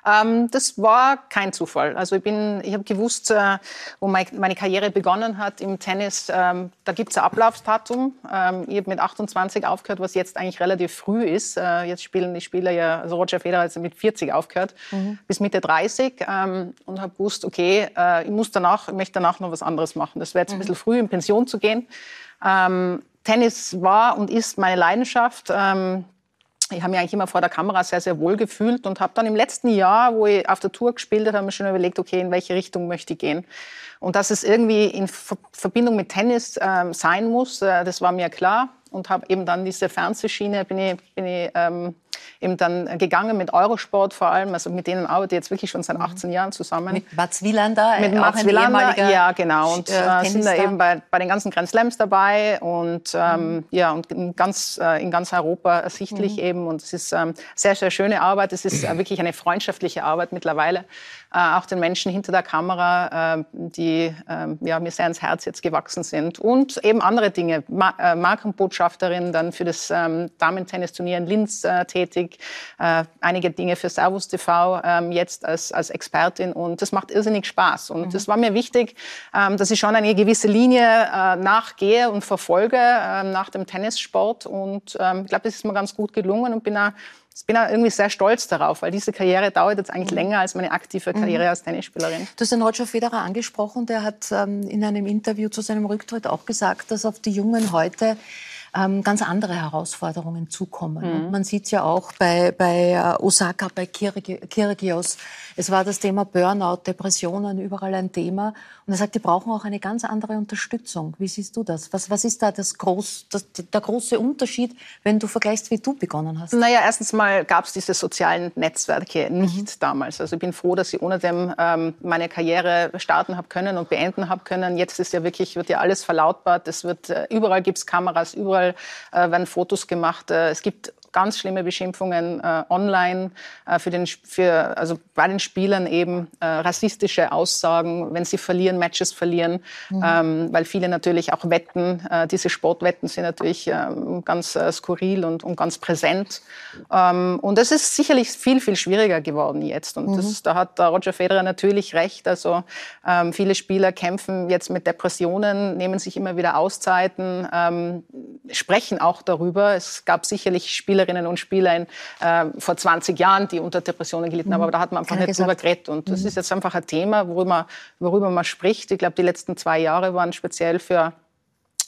Ähm, das war kein Zufall. Also ich bin, ich habe gewusst, äh, wo mein, meine Karriere begonnen hat im Tennis. Ähm, da gibt es ein Ablaufdatum. Ähm, ich habe mit 28 aufgehört, was jetzt eigentlich relativ früh ist. Äh, jetzt spielen die Spieler ja, also Roger Federer hat mit 40 aufgehört, mhm. bis Mitte 30 ähm, und habe gewusst, okay, äh, ich muss danach, ich möchte danach noch was anderes machen. Das wäre jetzt ein mhm. bisschen früh, in Pension zu gehen. Ähm, Tennis war und ist meine Leidenschaft. Ähm, ich habe mich eigentlich immer vor der Kamera sehr, sehr wohl gefühlt und habe dann im letzten Jahr, wo ich auf der Tour gespielt habe, mir schon überlegt, okay, in welche Richtung möchte ich gehen. Und dass es irgendwie in Verbindung mit Tennis ähm, sein muss, äh, das war mir klar und habe eben dann diese Fernsehschiene, bin ich, bin ich ähm, eben dann gegangen mit Eurosport vor allem. Also mit denen arbeite ich jetzt wirklich schon seit 18 mhm. Jahren zusammen. Mit Mats Wielander, mit Mats Wielander, ja genau. Und äh, sind da eben bei, bei den ganzen Grand Slams dabei und ähm, mhm. ja und in ganz äh, in ganz Europa ersichtlich mhm. eben. Und es ist ähm, sehr sehr schöne Arbeit. Es ist äh, wirklich eine freundschaftliche Arbeit mittlerweile. Äh, auch den Menschen hinter der Kamera, äh, die äh, ja, mir sehr ans Herz jetzt gewachsen sind. Und eben andere Dinge. Ma äh, Markenbotschafterin dann für das ähm, Damen-Tennisturnier in Linz äh, tätig. Äh, einige Dinge für Servus TV ähm, jetzt als, als Expertin. Und das macht irrsinnig Spaß. Und es mhm. war mir wichtig, ähm, dass ich schon eine gewisse Linie nachgehe und verfolge nach dem Tennissport. Und ähm, ich glaube, das ist mir ganz gut gelungen und bin auch ich bin auch irgendwie sehr stolz darauf, weil diese Karriere dauert jetzt eigentlich mhm. länger als meine aktive Karriere mhm. als Tennisspielerin. Du hast den Roger Federer angesprochen, der hat ähm, in einem Interview zu seinem Rücktritt auch gesagt, dass auf die Jungen heute ähm, ganz andere Herausforderungen zukommen. Mhm. Und man sieht ja auch bei, bei äh, Osaka, bei Kyrgios, es war das Thema Burnout, Depressionen, überall ein Thema. Und er sagt, die brauchen auch eine ganz andere Unterstützung. Wie siehst du das? Was, was ist da das groß, das, der große Unterschied, wenn du vergleichst, wie du begonnen hast? Naja, erstens mal gab es diese sozialen Netzwerke nicht mhm. damals. Also ich bin froh, dass ich ohne dem ähm, meine Karriere starten habe können und beenden habe können. Jetzt ist ja wirklich, wird ja alles verlautbart. Es wird, äh, überall gibt es Kameras, überall äh, werden Fotos gemacht. Äh, es gibt ganz schlimme Beschimpfungen äh, online äh, für den, für, also bei den Spielern eben äh, rassistische Aussagen, wenn sie verlieren, Matches verlieren, mhm. ähm, weil viele natürlich auch wetten. Äh, diese Sportwetten sind natürlich ähm, ganz äh, skurril und, und ganz präsent. Ähm, und es ist sicherlich viel, viel schwieriger geworden jetzt. Und mhm. das, da hat Roger Federer natürlich recht. Also ähm, viele Spieler kämpfen jetzt mit Depressionen, nehmen sich immer wieder Auszeiten, ähm, sprechen auch darüber. Es gab sicherlich Spieler, Spielerinnen und Spieler in, äh, vor 20 Jahren, die unter Depressionen gelitten haben, mhm. aber da hat man einfach Keine nicht drüber geredet. Und das mhm. ist jetzt einfach ein Thema, worüber, worüber man spricht. Ich glaube, die letzten zwei Jahre waren speziell für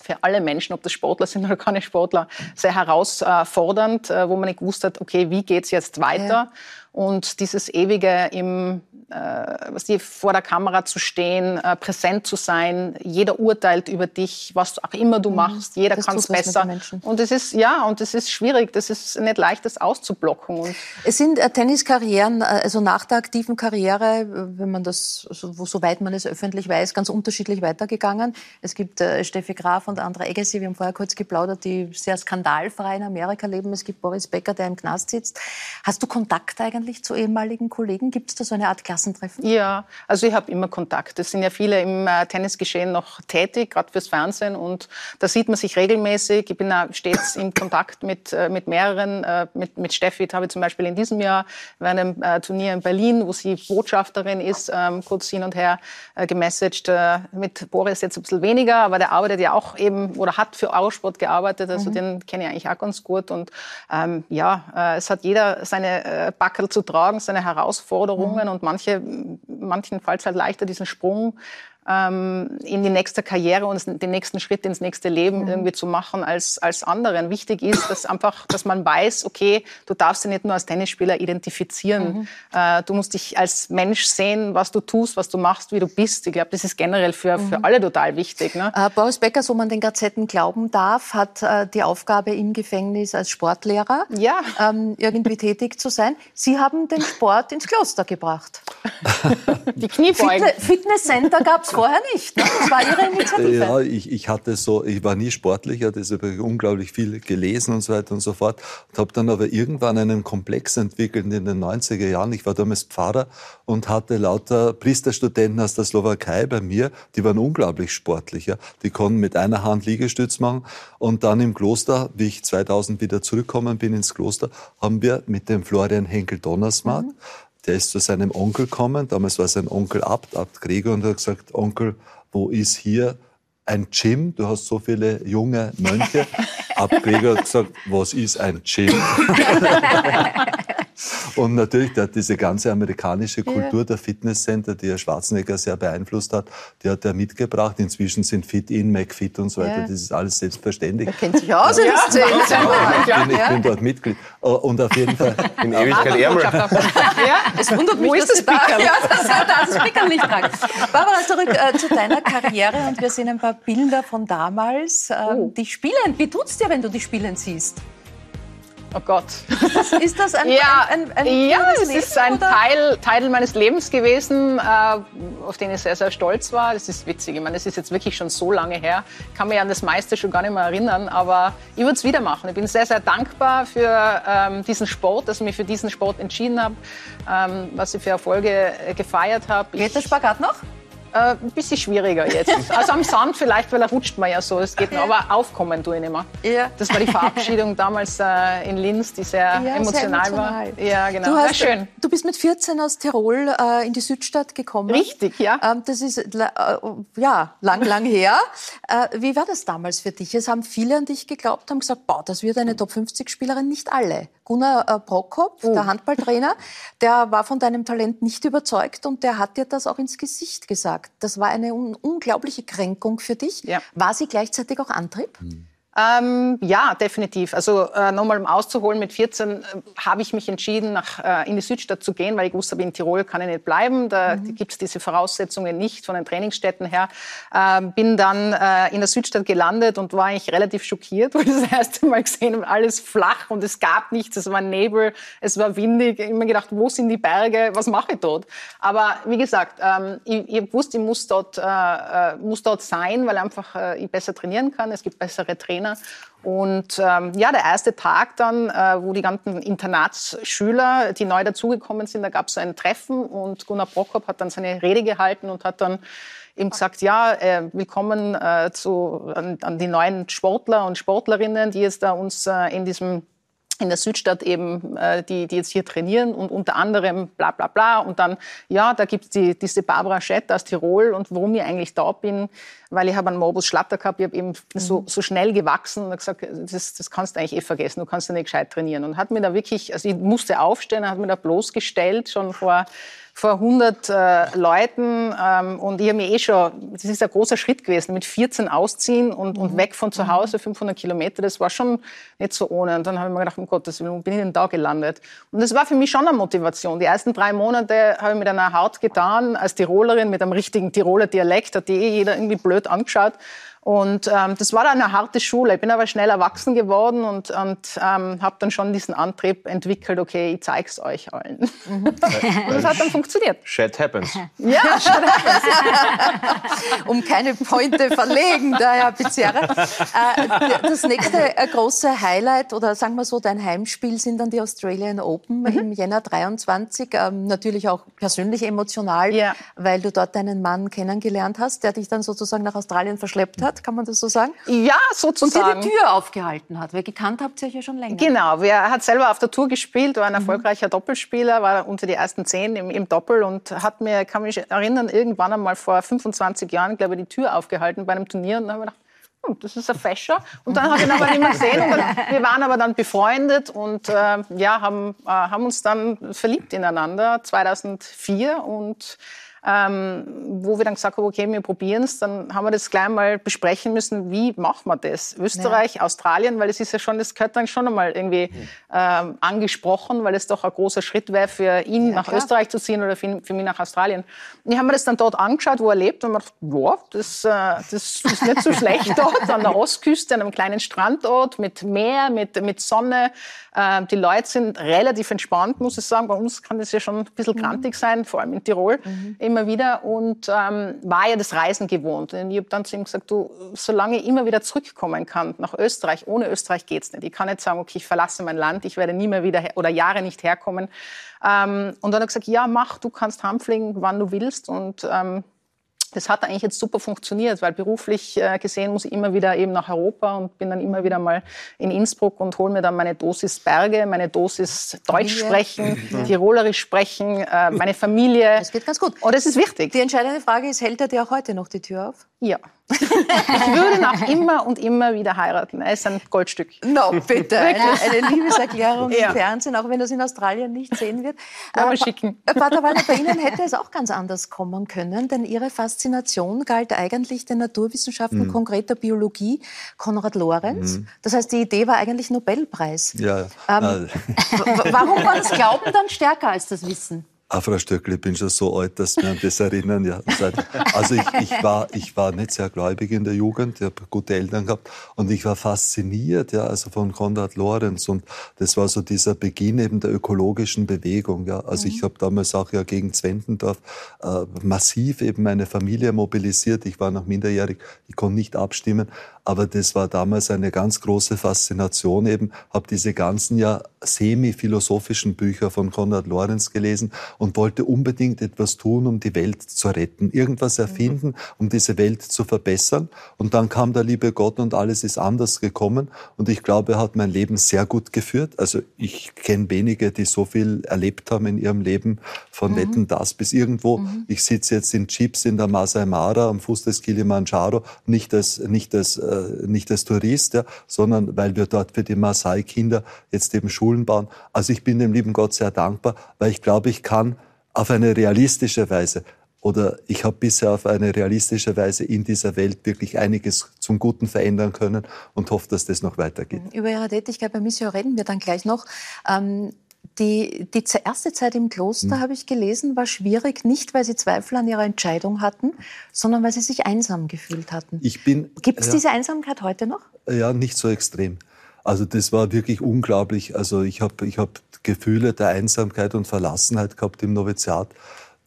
für alle Menschen, ob das Sportler sind oder keine Sportler, sehr herausfordernd, äh, wo man nicht gewusst hat, okay, wie geht's jetzt weiter? Ja. Und dieses ewige im, äh, vor der Kamera zu stehen, äh, präsent zu sein, jeder urteilt über dich, was auch immer du mhm. machst, jeder kann es besser. Und es ist ja, und es ist schwierig, das ist nicht leicht, das auszublocken. Und es sind äh, Tenniskarrieren, äh, also nach der aktiven Karriere, wenn man das, so, soweit man es öffentlich weiß, ganz unterschiedlich weitergegangen. Es gibt äh, Steffi Graf und Andra Agassi, wir haben vorher kurz geplaudert, die sehr skandalfrei in Amerika leben. Es gibt Boris Becker, der im Knast sitzt. Hast du Kontakt eigentlich? Eigentlich zu ehemaligen Kollegen? Gibt es da so eine Art Klassentreffen? Ja, also ich habe immer Kontakt. Es sind ja viele im äh, Tennisgeschehen noch tätig, gerade fürs Fernsehen. Und da sieht man sich regelmäßig. Ich bin auch stets in Kontakt mit, äh, mit mehreren. Äh, mit, mit Steffi habe ich zum Beispiel in diesem Jahr bei einem Turnier in Berlin, wo sie Botschafterin ist, ähm, kurz hin und her gemessaged. Mit Boris jetzt ein bisschen weniger, aber der arbeitet ja auch eben oder hat für Eurosport gearbeitet. Also mhm. den kenne ich eigentlich auch ganz gut. Und ähm, ja, es hat jeder seine äh, Backel zu tragen, seine Herausforderungen mhm. und manche, manchenfalls halt leichter diesen Sprung in die nächste Karriere und den nächsten Schritt ins nächste Leben mhm. irgendwie zu machen als, als anderen. Wichtig ist, dass einfach, dass man weiß, okay, du darfst dich nicht nur als Tennisspieler identifizieren. Mhm. Äh, du musst dich als Mensch sehen, was du tust, was du machst, wie du bist. Ich glaube, das ist generell für, für mhm. alle total wichtig. Ne? Äh, Boris Becker, so man den Gazetten glauben darf, hat äh, die Aufgabe im Gefängnis als Sportlehrer ja. ähm, irgendwie tätig zu sein. Sie haben den Sport ins Kloster gebracht. die Kniebeugen. Fitness Fitnesscenter gab es vorher nicht. Ne? Das war Ihre Initiative. Ja, ich, ich hatte so, ich war nie sportlicher, deshalb habe ich unglaublich viel gelesen und so weiter und so fort. Und habe dann aber irgendwann einen Komplex entwickelt in den 90er Jahren. Ich war damals Pfarrer und hatte lauter Priesterstudenten aus der Slowakei bei mir, die waren unglaublich sportlicher. Die konnten mit einer Hand Liegestütz machen. Und dann im Kloster, wie ich 2000 wieder zurückgekommen bin ins Kloster, haben wir mit dem Florian Henkel-Donnersmark, mhm der ist zu seinem Onkel gekommen, damals war sein Onkel Abt, Abt Gregor, und hat gesagt, Onkel, wo ist hier ein Gym? Du hast so viele junge Mönche. Abt Gregor hat gesagt, was ist ein Gym? Und natürlich, der hat diese ganze amerikanische Kultur der Fitnesscenter, die Herr Schwarzenegger sehr beeinflusst hat, die hat er mitgebracht. Inzwischen sind Fit-In, McFit und so weiter. Ja. Das ist alles selbstverständlich. Er kennt sich aus in der Szene. Ich bin, ich bin dort Mitglied. Äh, Und auf jeden Fall, In Ewigkeit Ärmel. Es wundert mich, Wo dass ist das Sie da, Pickerl? ja, dass Sie da das Pickerl nicht tragen. Barbara, zurück äh, zu deiner Karriere und wir sehen ein paar Bilder von damals. Ähm, Die Spielen, wie tut's dir, wenn du die Spielen siehst? Oh Gott. Ist das ein, Ja, ein, ein, ein ja es Leben, ist ein oder? Teil, Teil meines Lebens gewesen, äh, auf den ich sehr, sehr stolz war. Das ist witzig. Ich meine, das ist jetzt wirklich schon so lange her. Ich kann mich an das meiste schon gar nicht mehr erinnern, aber ich würde es wieder machen. Ich bin sehr, sehr dankbar für ähm, diesen Sport, dass ich mich für diesen Sport entschieden habe, ähm, was ich für Erfolge äh, gefeiert habe. Geht der Spagat noch? Äh, ein bisschen schwieriger jetzt. Also am Sand vielleicht, weil er rutscht man ja so. Es geht noch, aber aufkommen tue ich nicht mehr. Ja. Das war die Verabschiedung damals äh, in Linz, die sehr, Ja, sehr emotional, emotional. war. Ja, genau. Du, Sehr hast, schön. du bist mit 14 aus Tirol äh, in die Südstadt gekommen. Richtig, ja. Ähm, das ist äh, ja lang, lang her. Äh, wie war das damals für dich? Es haben viele an dich geglaubt, haben gesagt, boah, das wird eine Top 50 Spielerin, nicht alle. Gunnar Prokop, Oh. der Handballtrainer, der war von deinem Talent nicht überzeugt und der hat dir das auch ins Gesicht gesagt. Das war eine un unglaubliche Kränkung für dich. Ja. War sie gleichzeitig auch Antrieb? Ähm, ja, definitiv. Also äh, nochmal um auszuholen, mit 14 äh, habe ich mich entschieden, nach, äh, in die Südstadt zu gehen, weil ich wusste, in Tirol kann ich nicht bleiben. Da gibt es diese Voraussetzungen nicht von den Trainingsstätten her. Ähm, bin dann äh, in der Südstadt gelandet und war eigentlich relativ schockiert, weil ich das erste Mal gesehen habe, alles flach und es gab nichts, es war Nebel, es war windig. Ich habe mir gedacht, wo sind die Berge, was mache ich dort? Aber wie gesagt, ähm, ich, ich wusste, ich muss dort, äh, äh, muss dort sein, weil einfach ich besser trainieren kann. Es gibt bessere Trainer. Und ähm, ja, der erste Tag dann, äh, wo die ganzen Internatsschüler, die neu dazugekommen sind, da gab es so ein Treffen und Gunnar Prokop hat dann seine Rede gehalten und hat dann eben gesagt, ja, äh, willkommen äh, zu, an, an die neuen Sportler und Sportlerinnen, die jetzt da uns äh, in diesem in der Südstadt eben, äh, die, die jetzt hier trainieren und unter anderem bla bla bla. Und dann, ja, da gibt's die, diese Barbara Schett aus Tirol und warum ich eigentlich da bin, weil ich habe einen Morbus Schlatter gehabt, ich habe eben so, so schnell gewachsen und gesagt, das, das kannst du eigentlich eh vergessen, du kannst ja nicht gescheit trainieren. Und hat mir da wirklich, also ich musste aufstehen, hat mir da bloßgestellt, schon vor vor 100 äh, Leuten ähm, und ich habe mir eh schon, das ist ein großer Schritt gewesen, mit 14 ausziehen und, und weg von zu Hause, 500 Kilometer, das war schon nicht so ohne. Und dann habe ich mir gedacht, um Gottes Willen, wo bin ich denn da gelandet? Und das war für mich schon eine Motivation. Die ersten drei Monate habe ich mit einer Haut getan, als Tirolerin, mit einem richtigen Tiroler Dialekt, hat die eh jeder irgendwie blöd angeschaut. Und ähm, das war dann eine harte Schule. Ich bin aber schnell erwachsen geworden und, und ähm, habe dann schon diesen Antrieb entwickelt, okay, ich zeig's euch allen. und das hat dann funktioniert. Shit happens. Ja, schon. um keine Pointe verlegen, der Herr Pizzerra. Äh, das nächste äh, große Highlight oder sagen wir so, dein Heimspiel sind dann die Australian Open im Jänner 23. Ähm, natürlich auch persönlich emotional, Ja. weil du dort deinen Mann kennengelernt hast, der dich dann sozusagen nach Australien verschleppt hat, kann man das so sagen? ja, Und dir sozusagen. die Tür aufgehalten hat, weil gekannt habt ihr euch ja schon länger. Genau, er hat selber auf der Tour gespielt, war ein erfolgreicher Doppelspieler, war unter die ersten zehn im, im Doppel und hat mir, kann mich erinnern, irgendwann einmal vor 25 Jahren, glaube ich, die Tür aufgehalten bei einem Turnier und dann habe ich gedacht, hm, das ist ein Fäscher. Und dann habe ich ihn aber nicht mehr gesehen. Und dann, wir waren aber dann befreundet und äh, ja, haben, äh, haben uns dann verliebt ineinander 2004 und ähm, wo wir dann gesagt haben, okay, wir probieren es, dann haben wir das gleich mal besprechen müssen, wie macht man das? Österreich, Australien, weil es ist ja schon, das gehört dann schon einmal irgendwie ähm, angesprochen, weil es doch ein großer Schritt wäre für ihn nach klar. Österreich zu ziehen oder für, für mich nach Australien. Und ich habe mir das dann dort angeschaut, wo er lebt und mir gedacht, ja, das, äh, das ist nicht so schlecht dort an der Ostküste, an einem kleinen Strandort mit Meer, mit, mit Sonne. Ähm, die Leute sind relativ entspannt, muss ich sagen. Bei uns kann das ja schon ein bisschen grantig sein, vor allem in Tirol immer wieder. Und ähm, war ja das Reisen gewohnt. Und ich habe dann zu ihm gesagt, du, solange ich immer wieder zurückkommen kann nach Österreich, ohne Österreich geht's nicht. Ich kann nicht sagen, okay, ich verlasse mein Land, ich werde nie mehr wieder oder Jahre nicht herkommen. Ähm, und dann hat er gesagt, ja, mach, du kannst heimfliegen, wann du willst. Und ähm, das hat eigentlich jetzt super funktioniert, weil beruflich äh, gesehen muss ich immer wieder eben nach Europa und bin dann immer wieder mal in Innsbruck und hole mir dann meine Dosis Berge, meine Dosis Deutsch sprechen, mhm. Tirolerisch sprechen, äh, meine Familie. Das geht ganz gut. Und das ist wichtig. Die entscheidende Frage ist, hält er dir auch heute noch die Tür auf? Ja. Ich würde noch immer und immer wieder heiraten. Er ist ein Goldstück. No, bitte. Eine, eine Liebeserklärung ja. im Fernsehen, auch wenn das in Australien nicht sehen wird. Mal äh, schicken. Pater Walter, bei Ihnen hätte es auch ganz anders kommen können, denn Ihre Faszination galt eigentlich den Naturwissenschaften, mhm. konkreter Biologie, Konrad Lorenz. Mhm. Das heißt, die Idee war eigentlich Nobelpreis. Ja. Ähm, warum war das Glauben dann stärker als das Wissen? Ah, Frau Stöckle, ich bin schon so alt, dass wir an das erinnern. Ja. Also ich, ich, war, ich war nicht sehr gläubig in der Jugend, ich habe gute Eltern gehabt und ich war fasziniert ja, also von Konrad Lorenz und das war so dieser Beginn eben der ökologischen Bewegung. Ja. Also mhm. ich habe damals auch ja gegen Zwentendorf äh, massiv eben meine Familie mobilisiert. Ich war noch minderjährig, ich konnte nicht abstimmen, aber das war damals eine ganz große Faszination eben, habe diese ganzen ja semi-philosophischen Bücher von Konrad Lorenz gelesen und wollte unbedingt etwas tun, um die Welt zu retten, irgendwas erfinden, um diese Welt zu verbessern. Und dann kam der liebe Gott und alles ist anders gekommen. Und ich glaube, er hat mein Leben sehr gut geführt. Also ich kenne wenige, die so viel erlebt haben in ihrem Leben, von mhm. Wetten das bis irgendwo. Mhm. Ich sitze jetzt in Chips in der Masai Mara am Fuß des Kilimanjaro, nicht als, nicht als äh, nicht als Tourist, ja, sondern weil wir dort für die Maasai-Kinder jetzt eben Schulen bauen. Also ich bin dem lieben Gott sehr dankbar, weil ich glaube, ich kann auf eine realistische Weise oder ich habe bisher auf eine realistische Weise in dieser Welt wirklich einiges zum Guten verändern können und hoffe, dass das noch weitergeht. Über Ihre Tätigkeit bei Mission reden wir dann gleich noch. Ähm die, die erste Zeit im Kloster, hm. habe ich gelesen, war schwierig, nicht weil Sie Zweifel an Ihrer Entscheidung hatten, sondern weil Sie sich einsam gefühlt hatten. Gibt es ja, diese Einsamkeit heute noch? Ja, nicht so extrem. Also das war wirklich unglaublich. Also ich habe ich hab Gefühle der Einsamkeit und Verlassenheit gehabt im Noviziat.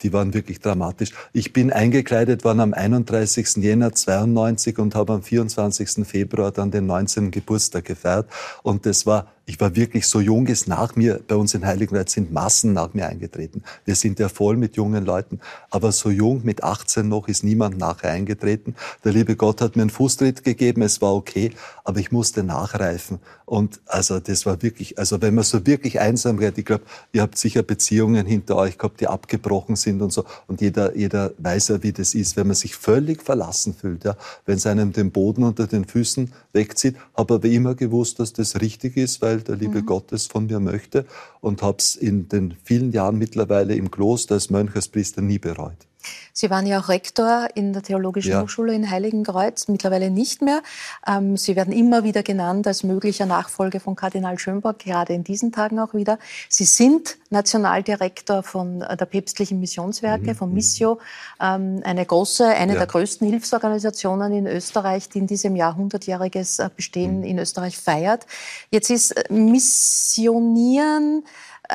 Die waren wirklich dramatisch. Ich bin eingekleidet worden am 31. Jänner 92 und habe am 24. Februar dann den 19. Geburtstag gefeiert. Und das war ich war wirklich so jung, ist nach mir, bei uns in Heiligenreit sind Massen nach mir eingetreten. Wir sind ja voll mit jungen Leuten. Aber so jung, mit 18 noch, ist niemand nachher eingetreten. Der liebe Gott hat mir einen Fußtritt gegeben, es war okay, aber ich musste nachreifen. Und also das war wirklich, also wenn man so wirklich einsam wird, ich glaube, ihr habt sicher Beziehungen hinter euch gehabt, die abgebrochen sind und so. Und jeder, jeder weiß ja, wie das ist, wenn man sich völlig verlassen fühlt, ja. Wenn es einem den Boden unter den Füßen wegzieht, habe aber immer gewusst, dass das richtig ist, weil der liebe mhm. Gott es von mir möchte und habe es in den vielen Jahren mittlerweile im Kloster als Mönch, als Priester nie bereut. Sie waren ja auch Rektor in der Theologischen ja. Hochschule in Heiligenkreuz, mittlerweile nicht mehr. Ähm, Sie werden immer wieder genannt als möglicher Nachfolger von Kardinal Schönborg, gerade in diesen Tagen auch wieder. Sie sind Nationaldirektor von der päpstlichen Missionswerke, mhm. von Missio, ähm, eine große, eine ja. der größten Hilfsorganisationen in Österreich, die in diesem Jahr 100-jähriges Bestehen mhm. in Österreich feiert. Jetzt ist äh, Missionieren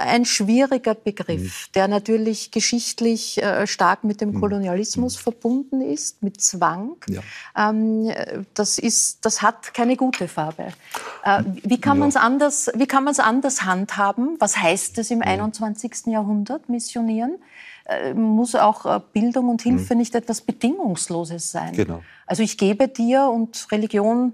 ein schwieriger Begriff, mhm. der natürlich geschichtlich äh, stark mit dem mhm. Kolonialismus mhm. verbunden ist, mit Zwang. Ja. Ähm, das, ist, das hat keine gute Farbe. Äh, wie kann ja. man es anders, wie kann man es anders handhaben? Was heißt es im ja. 21. Jahrhundert, missionieren? Äh, muss auch Bildung und Hilfe mhm. nicht etwas Bedingungsloses sein? Genau. Also ich gebe dir und Religion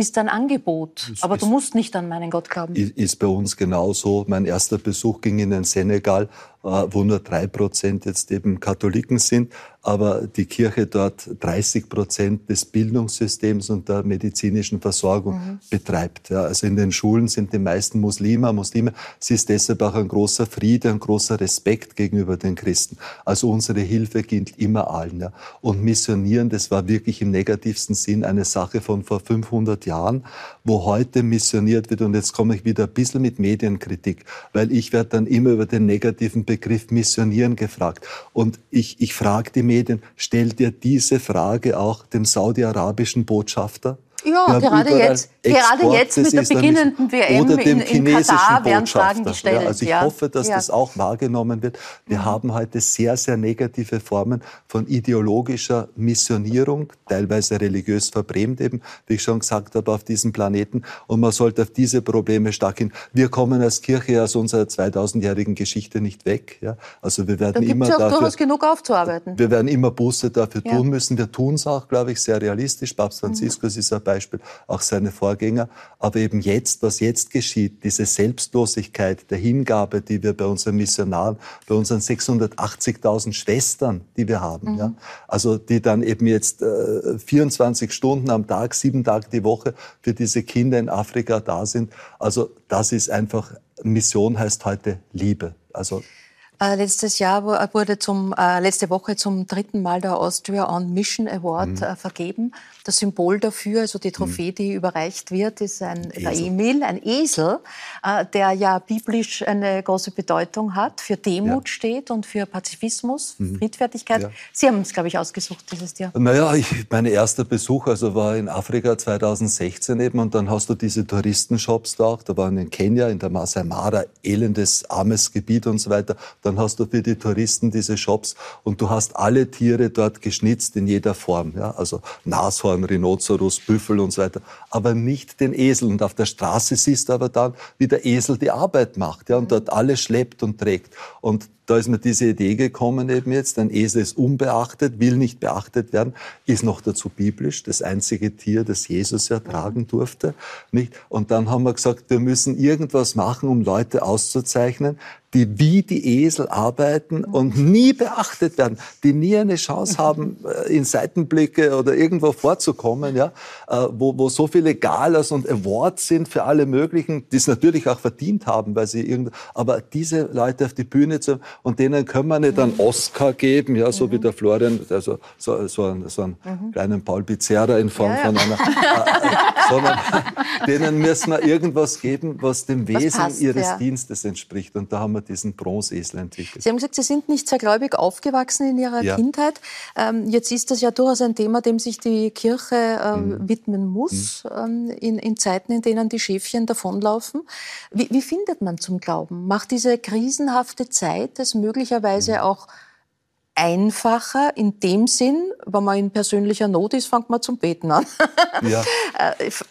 ist ein Angebot. Das aber du musst nicht an meinen Gott glauben. Ist bei uns genauso. Mein erster Besuch ging in den Senegal äh, wo nur drei Prozent jetzt eben Katholiken sind, aber die Kirche dort 30 Prozent des Bildungssystems und der medizinischen Versorgung mhm. betreibt. Ja, also in den Schulen sind die meisten Muslime, Muslime. Es ist deshalb auch ein großer Friede, ein großer Respekt gegenüber den Christen. Also unsere Hilfe gilt immer allen. Ja. Und Missionieren, das war wirklich im negativsten Sinn eine Sache von vor 500 Jahren, wo heute missioniert wird. Und jetzt komme ich wieder ein bisschen mit Medienkritik, weil ich werde dann immer über den negativen Begriff Missionieren gefragt. Und ich, ich frage die Medien, stellt ihr diese Frage auch dem saudi-arabischen Botschafter? Ja, gerade jetzt, gerade jetzt mit der beginnenden WM oder dem in, in Katar werden Fragen gestellt. Ja, also ich ja. hoffe, dass Ja. das auch wahrgenommen wird. Wir Mhm. haben heute sehr, sehr negative Formen von ideologischer Missionierung, teilweise religiös verbrämt eben, wie ich schon gesagt habe, auf diesem Planeten. Und man sollte auf diese Probleme stark hin. Wir kommen als Kirche aus unserer 2000-jährigen Geschichte nicht weg. Ja? Also wir werden immer ja dafür, durchaus genug aufzuarbeiten. wir werden immer Buße dafür tun müssen. Wir tun es auch, glaube ich, sehr realistisch. Papst Franziskus ist ein Beispiel, auch seine Vorgänger. Aber eben jetzt, was jetzt geschieht, diese Selbstlosigkeit der Hingabe, die wir bei unseren Missionaren, bei unseren 680.000 Schwestern, die wir haben, ja, also die dann eben jetzt äh, 24 Stunden am Tag, sieben Tage die Woche für diese Kinder in Afrika da sind. Also das ist einfach, Mission heißt heute Liebe. Also Äh, letztes Jahr wu- wurde zum, äh, letzte Woche zum dritten Mal der Austria on Mission Award Mhm. äh, vergeben. Das Symbol dafür, also die Trophäe, die überreicht wird, ist ein, Esel. Emil, ein Esel, äh, der ja biblisch eine große Bedeutung hat, für Demut Ja. Mhm. steht und für Pazifismus, Friedfertigkeit. Ja. Sie haben es, glaube ich, ausgesucht dieses Jahr. Naja, ich, mein erster Besuch also war in Afrika 2016 eben und dann hast du diese Touristenshops da auch. Da waren in Kenia, in der Masai Mara, elendes, armes Gebiet und so weiter. Dann hast du für die Touristen diese Shops und du hast alle Tiere dort geschnitzt in jeder Form. Ja? Also Nashorn, Rhinoceros, Büffel und so weiter. Aber nicht den Esel. Und auf der Straße siehst du aber dann, wie der Esel die Arbeit macht ja? und dort alles schleppt und trägt. Und da ist mir diese Idee gekommen eben jetzt, ein Esel ist unbeachtet, will nicht beachtet werden, ist noch dazu biblisch, das einzige Tier, das Jesus ja tragen durfte. Nicht? Und dann haben wir gesagt, wir müssen irgendwas machen, um Leute auszuzeichnen, die wie die Esel arbeiten und nie beachtet werden, die nie eine Chance haben, äh, in Seitenblicke oder irgendwo vorzukommen, ja, äh, wo, wo so viele Galas und Awards sind für alle möglichen, die es natürlich auch verdient haben, weil sie irgend, aber diese Leute auf die Bühne zu, und denen können wir nicht einen Oscar geben, ja, so wie der Florian, also so, so einen, so einen kleinen Paul Pizzerra in Form von einer, äh, äh, sondern denen müssen wir irgendwas geben, was dem Wesen passt, ihres ja. Dienstes entspricht. Und da haben wir diesen Bronzeesel entwickelt. Sie haben gesagt, Sie sind nicht sehr gläubig aufgewachsen in Ihrer Ja. Kindheit. Ähm, jetzt ist das ja durchaus ein Thema, dem sich die Kirche ähm, Mhm. widmen muss, ähm, in, in Zeiten, in denen die Schäfchen davonlaufen. Wie, wie findet man zum Glauben? Macht diese krisenhafte Zeit es möglicherweise Mhm. auch einfacher in dem Sinn, wenn man in persönlicher Not ist, fängt man zum Beten an. Ja. Äh, f-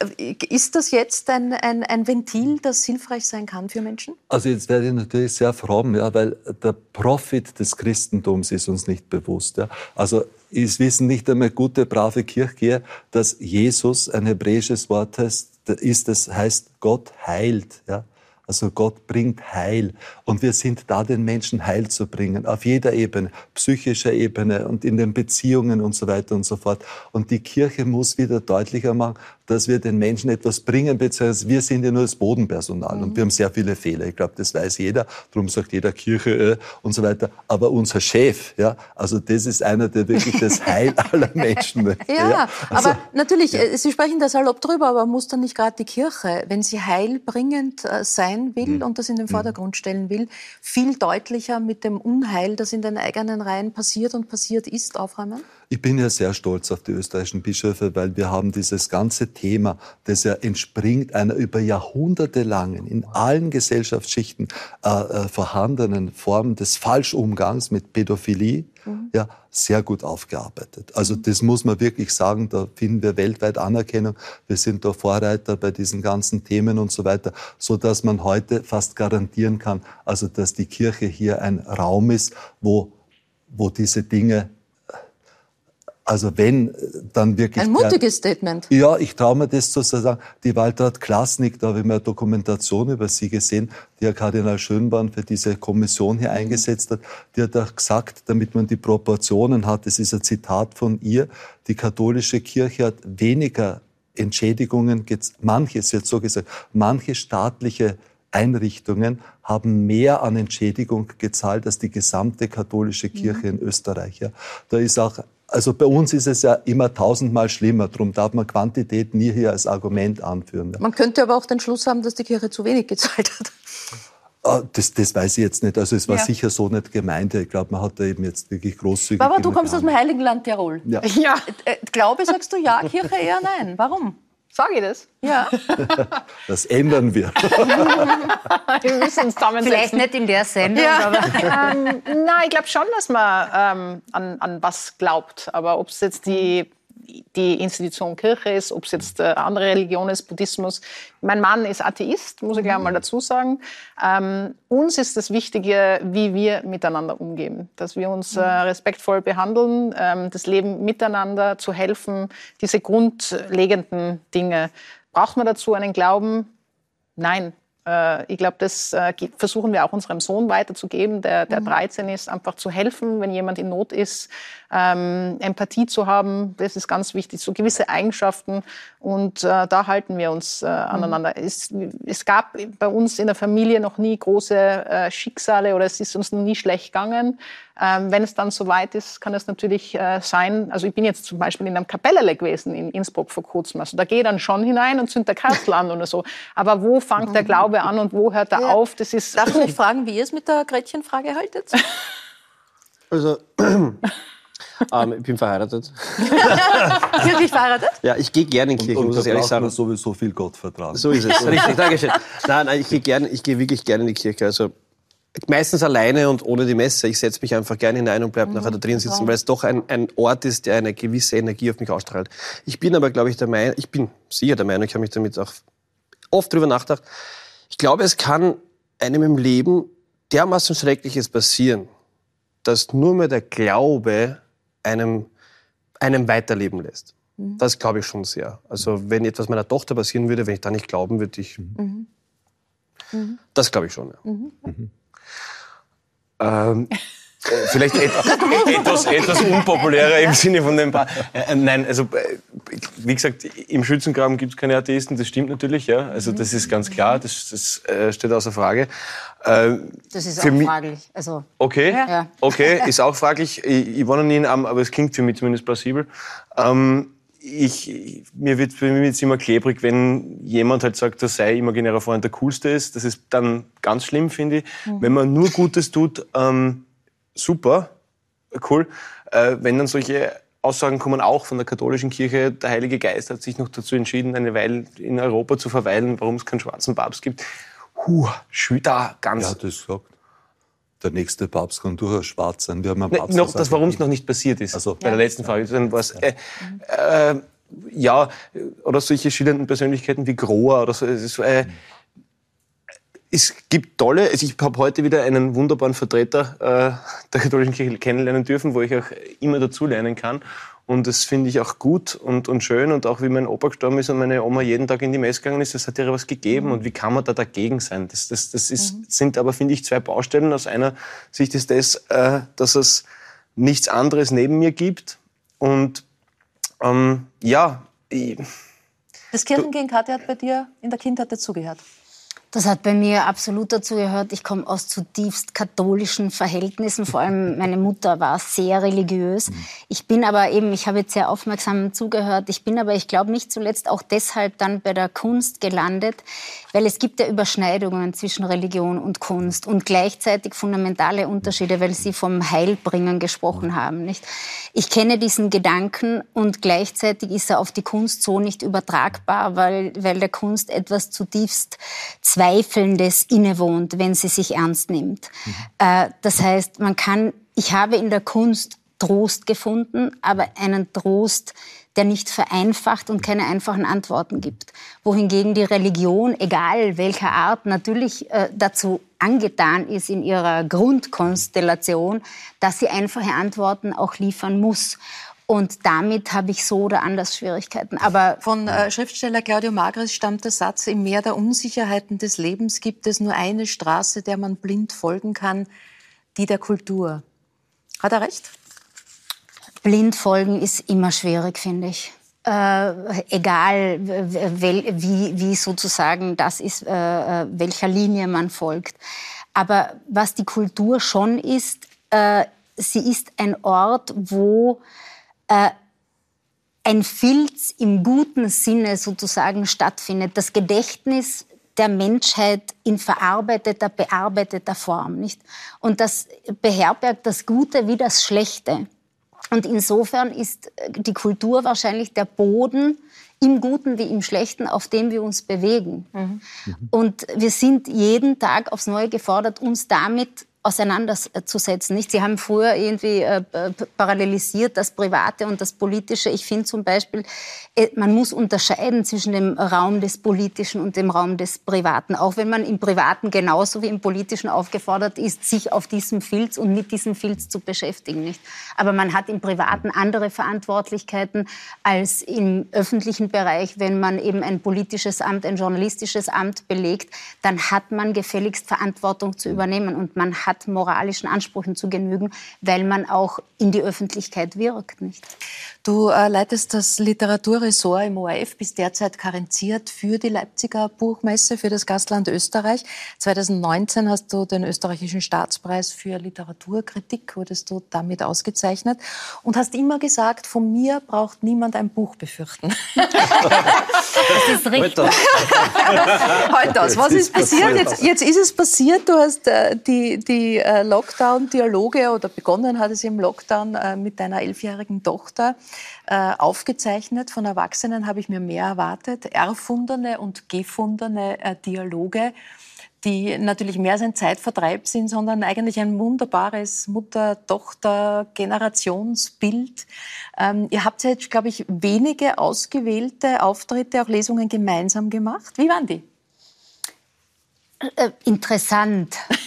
ist das jetzt ein, ein, ein Ventil, das hilfreich sein kann für Menschen? Also jetzt werde ich natürlich sehr fromm, ja, weil der Profit des Christentums ist uns nicht bewusst. Ja. Also es wissen nicht einmal gute, brave Kirchgeher, dass Jesus ein hebräisches Wort heißt, ist, das heißt Gott heilt. Ja. Also Gott bringt Heil. Und wir sind da, den Menschen Heil zu bringen. Auf jeder Ebene, psychischer Ebene und in den Beziehungen und so weiter und so fort. Und die Kirche muss wieder deutlicher machen, dass wir den Menschen etwas bringen, beziehungsweise wir sind ja nur das Bodenpersonal und wir haben sehr viele Fehler. Ich glaube, das weiß jeder. Darum sagt jeder Kirche äh, und so weiter. Aber unser Chef, ja, also das ist einer, der wirklich das Heil aller Menschen möchte. Ja, Also, aber natürlich, äh, Sie sprechen da salopp drüber, aber muss dann nicht gerade die Kirche, wenn sie heilbringend äh, sein will Mhm. und das in den Vordergrund stellen will, viel deutlicher mit dem Unheil, das in den eigenen Reihen passiert und passiert ist, aufräumen? Ich bin ja sehr stolz auf die österreichischen Bischöfe, weil wir haben dieses ganze Thema, das ja entspringt einer über Jahrhunderte langen, in allen Gesellschaftsschichten äh, äh, vorhandenen Form des Falschumgangs mit Pädophilie, ja, sehr gut aufgearbeitet. Also das muss man wirklich sagen, da finden wir weltweit Anerkennung. Wir sind da Vorreiter bei diesen ganzen Themen und so weiter, so dass man heute fast garantieren kann, also dass die Kirche hier ein Raum ist, wo, wo diese Dinge also wenn, dann wirklich... Ein mutiges Statement. Ja, ich traue mir das zu sagen. Die Waltraud Klasnik, da habe ich mir eine Dokumentation über sie gesehen, die Herr Kardinal Schönborn für diese Kommission hier eingesetzt hat. Die hat auch gesagt, damit man die Proportionen hat, das ist ein Zitat von ihr, die katholische Kirche hat weniger Entschädigungen, gez- manche, sie hat so gesagt, manche staatliche Einrichtungen haben mehr an Entschädigung gezahlt als die gesamte katholische Kirche in Österreich. Ja. Da ist auch, also bei uns ist es ja immer tausendmal schlimmer. Darum darf man Quantität nie hier als Argument anführen. Man könnte aber auch den Schluss haben, dass die Kirche zu wenig gezahlt hat. Ah, Das, das weiß ich jetzt nicht. Also es war Ja. sicher so nicht gemeint. Ich glaube, man hat da eben jetzt wirklich großzügig. Barbara, du kommst aus dem. Heiligen Land Tirol. Ja. Ja. Äh, Glaube sagst du ja, Kirche eher nein. Warum? Sag ich das? Ja. Das ändern wir. wir müssen uns zusammensetzen. Vielleicht nicht in der Sendung, Ja. aber ähm, nein, ich glaube schon, dass man ähm, an, an was glaubt. Aber ob es jetzt die, die Institution Kirche ist, ob es jetzt äh, andere Religion ist, Buddhismus. Mein Mann ist Atheist, muss ich gleich mal dazu sagen. Ähm, uns ist das Wichtige, wie wir miteinander umgehen. Dass wir uns äh, respektvoll behandeln, ähm, das Leben miteinander zu helfen, diese grundlegenden Dinge. Braucht man dazu einen Glauben? Nein. Äh, Ich glaube, das äh, versuchen wir auch unserem Sohn weiterzugeben, der, der 13 ist, einfach zu helfen, wenn jemand in Not ist, ähm, Empathie zu haben, das ist ganz wichtig, so gewisse Eigenschaften und äh, da halten wir uns äh, aneinander. Es, es gab bei uns in der Familie noch nie große äh, Schicksale oder es ist uns noch nie schlecht gegangen. Ähm, wenn es dann soweit ist, kann es natürlich äh, sein, also ich bin jetzt zum Beispiel in einem Kapellerle gewesen in Innsbruck vor kurzem, also da gehe ich dann schon hinein und zünd der Kerzel an oder so, aber wo fängt der Glaube an und wo hört er Ja. auf, das ist... Darf ich mich fragen, wie ihr es mit der Gretchenfrage haltet? Also, ähm, ich bin verheiratet. Wirklich verheiratet? Ja, ich gehe gerne in die Kirche, Und muss da ich ehrlich braucht man sagen. sowieso viel Gottvertrauen. So ist es. Richtig, Dankeschön. Nein, nein, ich gehe gerne, ich gehe wirklich gerne in die Kirche. Also meistens alleine und ohne die Messe. Ich setze mich einfach gerne hinein und bleibe nachher da drin sitzen, weil es doch ein, ein Ort ist, der eine gewisse Energie auf mich ausstrahlt. Ich bin aber, glaube ich, der Meinung, ich bin sicher der Meinung, ich habe mich damit auch oft drüber nachgedacht. Ich glaube, es kann einem im Leben dermaßen Schreckliches passieren, dass nur mehr der Glaube einem, einem weiterleben lässt. Das glaube ich schon sehr. Also wenn etwas meiner Tochter passieren würde, wenn ich da nicht glauben würde, ich... Das glaube ich schon, ja. Ähm, äh, vielleicht et etwas, etwas unpopulärer im Sinne von dem paar. Äh, äh, nein, also äh, wie gesagt, im Schützengraben gibt es keine Atheisten, das stimmt natürlich, ja. Also das ist ganz klar, das, das äh, steht außer Frage. Äh, das ist Für auch fraglich. Also, Okay, Ja. okay, ist auch fraglich. Ich, ich war noch nie in einem, aber es klingt für mich zumindest plausibel. Ähm, ich, mir wird für mich wird's immer klebrig, wenn jemand halt sagt, dass sein imaginärer Freund der coolste ist. Das ist dann ganz schlimm, finde ich. Wenn man nur Gutes tut, ähm, super, cool. Äh, wenn dann solche Aussagen kommen auch von der katholischen Kirche, der Heilige Geist hat sich noch dazu entschieden, eine Weile in Europa zu verweilen, warum es keinen schwarzen Papst gibt. Huh, da ganz. Wer hat das gesagt? Der nächste Papst kann durchaus schwarz sein. Wir haben einen Ne, Papst, noch, der das, warum es noch nicht passiert ist. Ach so. Bei der letzten Frage. Dann war's, äh, äh, ja, oder solche schillernden Persönlichkeiten wie Grohr oder so. Es, ist, äh, es gibt tolle, also ich habe heute wieder einen wunderbaren Vertreter äh, der katholischen Kirche kennenlernen dürfen, wo ich auch immer dazulernen kann. Und das finde ich auch gut und, und schön. Und auch wie mein Opa gestorben ist und meine Oma jeden Tag in die Messe gegangen ist, das hat ihr was gegeben. Und wie kann man da dagegen sein? Das, das, das ist, sind aber, finde ich, zwei Baustellen. Aus einer Sicht ist das, äh, dass es nichts anderes neben mir gibt. Und ähm, ja, ich, Das Kirchengehen, Katja, hat bei dir in der Kindheit dazugehört. Das hat bei mir absolut dazu gehört. Ich komme aus zutiefst katholischen Verhältnissen. Vor allem meine Mutter war sehr religiös. Ich bin aber eben, ich habe jetzt sehr aufmerksam zugehört. Ich bin aber, ich glaube nicht zuletzt auch deshalb dann bei der Kunst gelandet, weil es gibt ja Überschneidungen zwischen Religion und Kunst und gleichzeitig fundamentale Unterschiede, weil Sie vom Heilbringen gesprochen haben, nicht? Ich kenne diesen Gedanken und gleichzeitig ist er auf die Kunst so nicht übertragbar, weil, weil der Kunst etwas zutiefst Zweifelndes innewohnt, wenn sie sich ernst nimmt. Äh, das heißt, man kann, ich habe in der Kunst Trost gefunden, aber einen Trost, der nicht vereinfacht und keine einfachen Antworten gibt. Wohingegen die Religion, egal welcher Art, natürlich äh, dazu angetan ist in ihrer Grundkonstellation, dass sie einfache Antworten auch liefern muss. Und damit habe ich so oder anders Schwierigkeiten. Aber Von äh, Schriftsteller Claudio Magris stammt der Satz, im Meer der Unsicherheiten des Lebens gibt es nur eine Straße, der man blind folgen kann, die der Kultur. Hat er recht? blind folgen ist immer schwierig, finde ich. Äh, egal, wie, wie sozusagen das ist, äh, welcher Linie man folgt. Aber was die Kultur schon ist, äh, sie ist ein Ort, wo äh, ein Filz im guten Sinne sozusagen stattfindet. Das Gedächtnis der Menschheit in verarbeiteter, bearbeiteter Form, nicht? Und das beherbergt das Gute wie das Schlechte. Und insofern ist äh, die Kultur wahrscheinlich der Boden, im Guten wie im Schlechten, auf dem wir uns bewegen. Mhm. Und wir sind jeden Tag aufs Neue gefordert, uns damit auseinanderzusetzen. Nicht? Sie haben früher irgendwie äh, parallelisiert das Private und das Politische. Ich finde zum Beispiel, äh, man muss unterscheiden zwischen dem Raum des Politischen und dem Raum des Privaten. Auch wenn man im Privaten genauso wie im Politischen aufgefordert ist, sich auf diesem Filz und mit diesem Filz zu beschäftigen. Nicht? Aber man hat im Privaten andere Verantwortlichkeiten als im öffentlichen Bereich. Wenn man eben ein politisches Amt, ein journalistisches Amt belegt, dann hat man gefälligst Verantwortung zu übernehmen und man hat hat, moralischen Ansprüchen zu genügen, weil man auch in die Öffentlichkeit wirkt. Nicht? Du äh, leitest das Literaturressort im ORF, bist derzeit karenziert für die Leipziger Buchmesse, für das Gastland Österreich. 2019 hast du den österreichischen Staatspreis für Literaturkritik, wurdest du damit ausgezeichnet und hast immer gesagt, von mir braucht niemand ein Buch befürchten. das ist richtig. Heute aus. Was ist passiert? Jetzt, jetzt ist es passiert, du hast äh, die, die äh, Lockdown-Dialoge oder begonnen hat es im Lockdown äh, mit deiner elfjährigen Tochter äh, aufgezeichnet. Von Erwachsenen habe ich mir mehr erwartet. Erfundene und gefundene äh, Dialoge die natürlich mehr als ein Zeitvertreib sind, sondern eigentlich ein wunderbares Mutter-Tochter-Generationsbild. Ähm, ihr habt jetzt, glaube ich, wenige ausgewählte Auftritte, auch Lesungen gemeinsam gemacht. Wie waren die? Äh, interessant.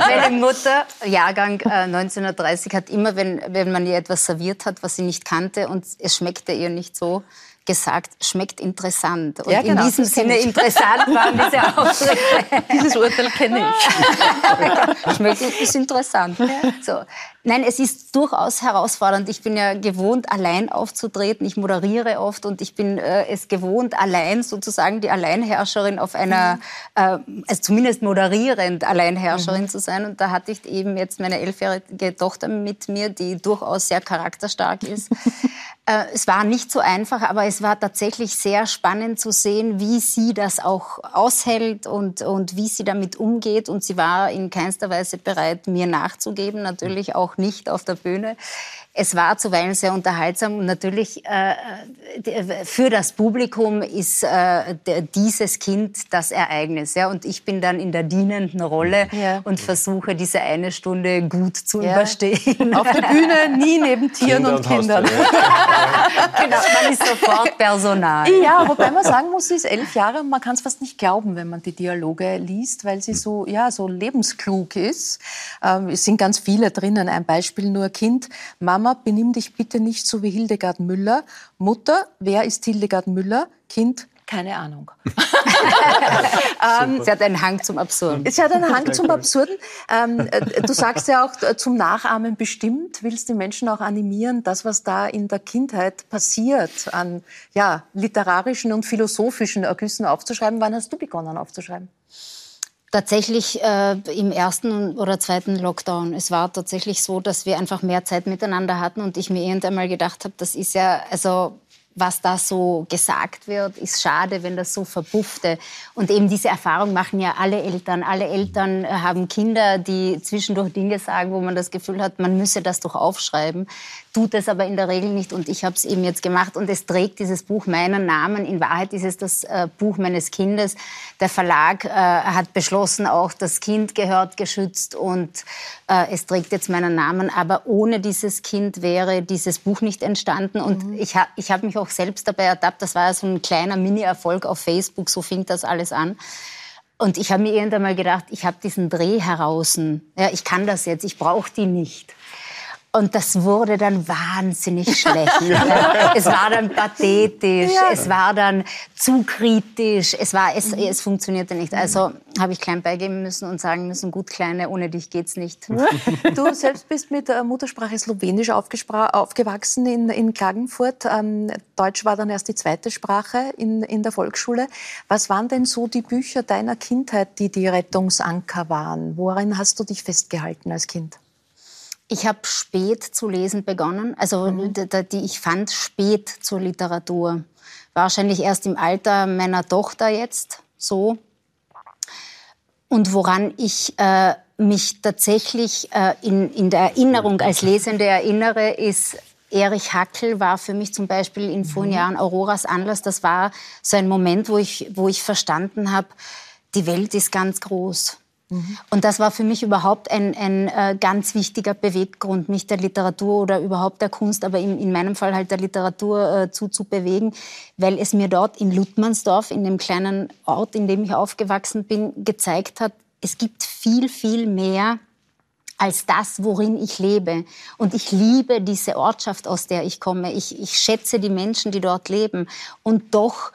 Meine Mutter, Jahrgang äh, 1930, hat immer, wenn, wenn man ihr etwas serviert hat, was sie nicht kannte und es schmeckte ihr nicht so, gesagt, schmeckt interessant. Und ja, genau, in diesem Sinne interessant waren diese Ausdrücke. Dieses Urteil kenne ich. schmeckt ist interessant. Ja. So. Nein, es ist durchaus herausfordernd. Ich bin ja gewohnt, allein aufzutreten. Ich moderiere oft und ich bin äh, es gewohnt, allein sozusagen die Alleinherrscherin auf einer, mhm. äh, also zumindest moderierend Alleinherrscherin mhm. zu sein. Und da hatte ich eben jetzt meine elfjährige Tochter mit mir, die durchaus sehr charakterstark ist. Äh, es war nicht so einfach, aber es war tatsächlich sehr spannend zu sehen, wie sie das auch aushält und, und wie sie damit umgeht. Und sie war in keinster Weise bereit, mir nachzugeben, natürlich auch nicht auf der Bühne. Es war zuweilen sehr unterhaltsam und natürlich äh, für das Publikum ist äh, dieses Kind das Ereignis. Ja? Und ich bin dann in der dienenden Rolle ja. und versuche, diese eine Stunde gut zu ja. überstehen. Auf der Bühne nie neben Tieren Kinder und, und Kindern. genau, man ist sofort Personal. Ja, wobei man sagen muss, sie ist elf Jahre und man kann es fast nicht glauben, wenn man die Dialoge liest, weil sie so, ja, so lebensklug ist. Ähm, es sind ganz viele drinnen. Ein Beispiel nur Kind, Mama, Mama, benimm dich bitte nicht so wie Hildegard Müller. Mutter, wer ist Hildegard Müller? Kind, keine Ahnung. ähm, sie hat einen Hang zum Absurden. Sie hat einen Hang zum Absurden. Ähm, äh, du sagst ja auch äh, zum Nachahmen bestimmt, willst die Menschen auch animieren, das, was da in der Kindheit passiert, an ja, literarischen und philosophischen Ergüssen aufzuschreiben. Wann hast du begonnen aufzuschreiben? Tatsächlich äh, im ersten oder zweiten Lockdown. Es war tatsächlich so, dass wir einfach mehr Zeit miteinander hatten und ich mir irgendwann mal gedacht habe, das ist ja, also was da so gesagt wird, ist schade, wenn das so verpuffte. Und eben diese Erfahrung machen ja alle Eltern. Alle Eltern äh, haben Kinder, die zwischendurch Dinge sagen, wo man das Gefühl hat, man müsse das doch aufschreiben tut es aber in der Regel nicht und ich habe es eben jetzt gemacht und es trägt dieses Buch meinen Namen. In Wahrheit ist es das äh, Buch meines Kindes. Der Verlag äh, hat beschlossen, auch das Kind gehört geschützt und äh, es trägt jetzt meinen Namen. Aber ohne dieses Kind wäre dieses Buch nicht entstanden und mhm. ich, ha ich habe mich auch selbst dabei ertappt. Das war ja so ein kleiner Mini-Erfolg auf Facebook, so fing das alles an. Und ich habe mir irgendwann mal gedacht, ich habe diesen Dreh heraus. Ja, ich kann das jetzt, ich brauche die nicht. Und das wurde dann wahnsinnig schlecht. ja. Es war dann pathetisch, ja. es war dann zu kritisch, es, war, es, es funktionierte nicht. Also habe ich klein beigeben müssen und sagen müssen, gut Kleine, ohne dich geht's nicht. Du selbst bist mit der Muttersprache Slowenisch aufgewachsen in, in Klagenfurt. Ähm, Deutsch war dann erst die zweite Sprache in, in der Volksschule. Was waren denn so die Bücher deiner Kindheit, die die Rettungsanker waren? Worin hast du dich festgehalten als Kind? Ich habe spät zu lesen begonnen. Also mhm. die, ich fand spät zur Literatur. Wahrscheinlich erst im Alter meiner Tochter jetzt so. Und woran ich äh, mich tatsächlich äh, in, in der Erinnerung als Lesende erinnere, ist Erich Hackel war für mich zum Beispiel in vorigen mhm. Jahren Auroras Anlass. Das war so ein Moment, wo ich, wo ich verstanden habe, die Welt ist ganz groß. Mhm. Und das war für mich überhaupt ein, ein äh, ganz wichtiger Beweggrund, mich der Literatur oder überhaupt der Kunst, aber in, in meinem Fall halt der Literatur äh, zuzubewegen, weil es mir dort in Ludmansdorf, in dem kleinen Ort, in dem ich aufgewachsen bin, gezeigt hat, es gibt viel, viel mehr als das, worin ich lebe. Und ich liebe diese Ortschaft, aus der ich komme. Ich, ich schätze die Menschen, die dort leben. Und doch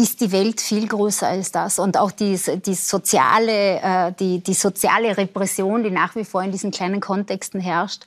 ist die Welt viel größer als das. Und auch die, die, soziale, äh, die, die soziale Repression, die nach wie vor in diesen kleinen Kontexten herrscht.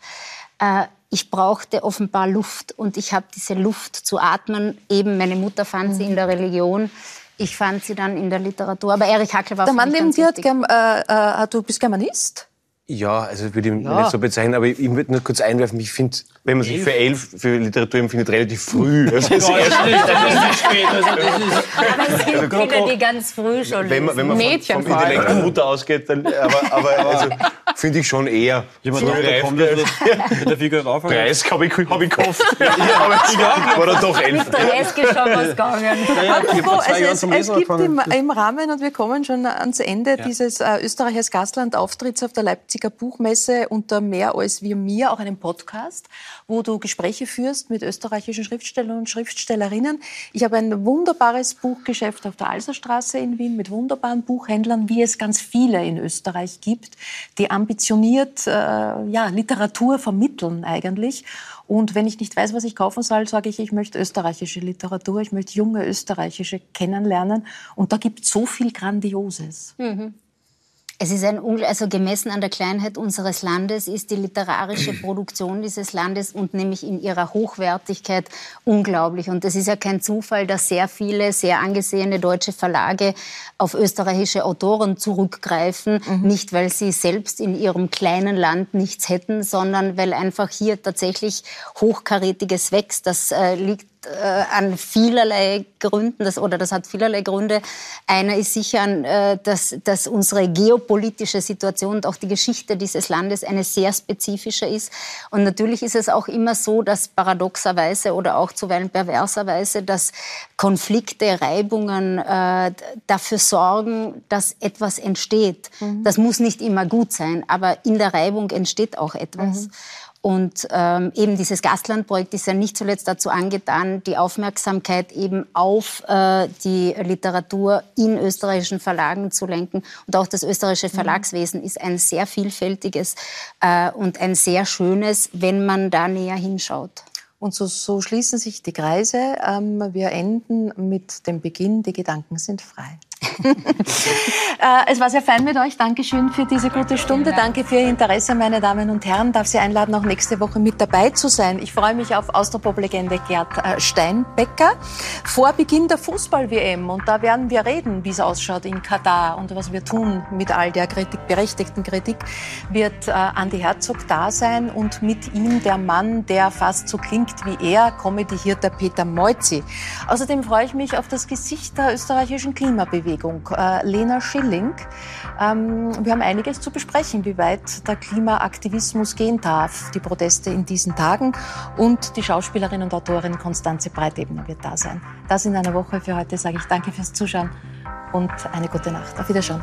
Äh, ich brauchte offenbar Luft und ich habe diese Luft zu atmen. Eben meine Mutter fand sie in der Religion. Ich fand sie dann in der Literatur. Aber Erich Hackel war Der Mann neben dir, hat, äh, äh, du bist Germanist? Ja, also würde ich ja. nicht so bezeichnen, aber ich würde nur kurz einwerfen, ich finde, wenn man sich für elf für Literatur empfindet, relativ früh. Also das, ist erst, das ist nicht spät. Also das ist aber es gibt also, viele, die ganz früh schon Wenn man, wenn man Mädchen vom, vom Intellekt der Mutter ausgeht, dann, aber, aber also, finde ich schon eher. Jemand früh reif, kommt mit der Figur rauf. 30 habe ich, hab ich gehofft. ja, aber ich war dann doch elf. Mit 30 ist schon was gegangen. Ja, also es, es gibt im, im, Rahmen, und wir kommen schon ans Ende dieses äh, Österreichers Gastland-Auftritts auf der Leipziger Buchmesse unter Mehr als wir mir auch einen Podcast, wo du Gespräche führst mit österreichischen Schriftstellern und Schriftstellerinnen. Ich habe ein wunderbares Buchgeschäft auf der Alserstraße in Wien mit wunderbaren Buchhändlern, wie es ganz viele in Österreich gibt, die ambitioniert äh, ja, Literatur vermitteln eigentlich. Und wenn ich nicht weiß, was ich kaufen soll, sage ich, ich möchte österreichische Literatur, ich möchte junge österreichische kennenlernen. Und da gibt es so viel Grandioses. Mhm. Es ist ein, also gemessen an der Kleinheit unseres Landes ist die literarische Produktion dieses Landes und nämlich in ihrer Hochwertigkeit unglaublich. Und es ist ja kein Zufall, dass sehr viele sehr angesehene deutsche Verlage auf österreichische Autoren zurückgreifen. Mhm. Nicht, weil sie selbst in ihrem kleinen Land nichts hätten, sondern weil einfach hier tatsächlich Hochkarätiges wächst. Das äh, liegt äh, an vielerlei Gründen, das, oder das hat vielerlei Gründe. Einer ist sicher, äh, dass, dass unsere geopolitische Situation und auch die Geschichte dieses Landes eine sehr spezifische ist. Und natürlich ist es auch immer so, dass paradoxerweise oder auch zuweilen perverserweise, dass Konflikte, Reibungen äh, dafür sorgen, dass etwas entsteht. Mhm. Das muss nicht immer gut sein, aber in der Reibung entsteht auch etwas. Mhm. Und ähm, eben dieses Gastlandprojekt ist ja nicht zuletzt dazu angetan, die Aufmerksamkeit eben auf äh, die Literatur in österreichischen Verlagen zu lenken. Und auch das österreichische mhm. Verlagswesen ist ein sehr vielfältiges äh, und ein sehr schönes, wenn man da näher hinschaut. Und so, so schließen sich die Kreise. Ähm, wir enden mit dem Beginn, die Gedanken sind frei. Äh, es war sehr fein mit euch. Dankeschön für diese gute Stunde. Danke für Ihr Interesse, meine Damen und Herren. Darf Sie einladen, auch nächste Woche mit dabei zu sein. Ich freue mich auf Austropop-Legende Gerd äh, Steinbecker vor Beginn der Fußball-WM. Und da werden wir reden, wie es ausschaut in Katar und was wir tun mit all der Kritik, berechtigten Kritik, wird äh, Andi Herzog da sein und mit ihm der Mann, der fast so klingt wie er, Comedy-Hirter Peter Moizzi. Außerdem freue ich mich auf das Gesicht der österreichischen Klimabewegung. Klimabewegung. Äh, Lena Schilling, ähm, wir haben einiges zu besprechen, wie weit der Klimaaktivismus gehen darf, die Proteste in diesen Tagen und die Schauspielerin und Autorin Konstanze Breitebner wird da sein. Das in einer Woche für heute sage ich danke fürs Zuschauen und eine gute Nacht. Auf Wiedersehen.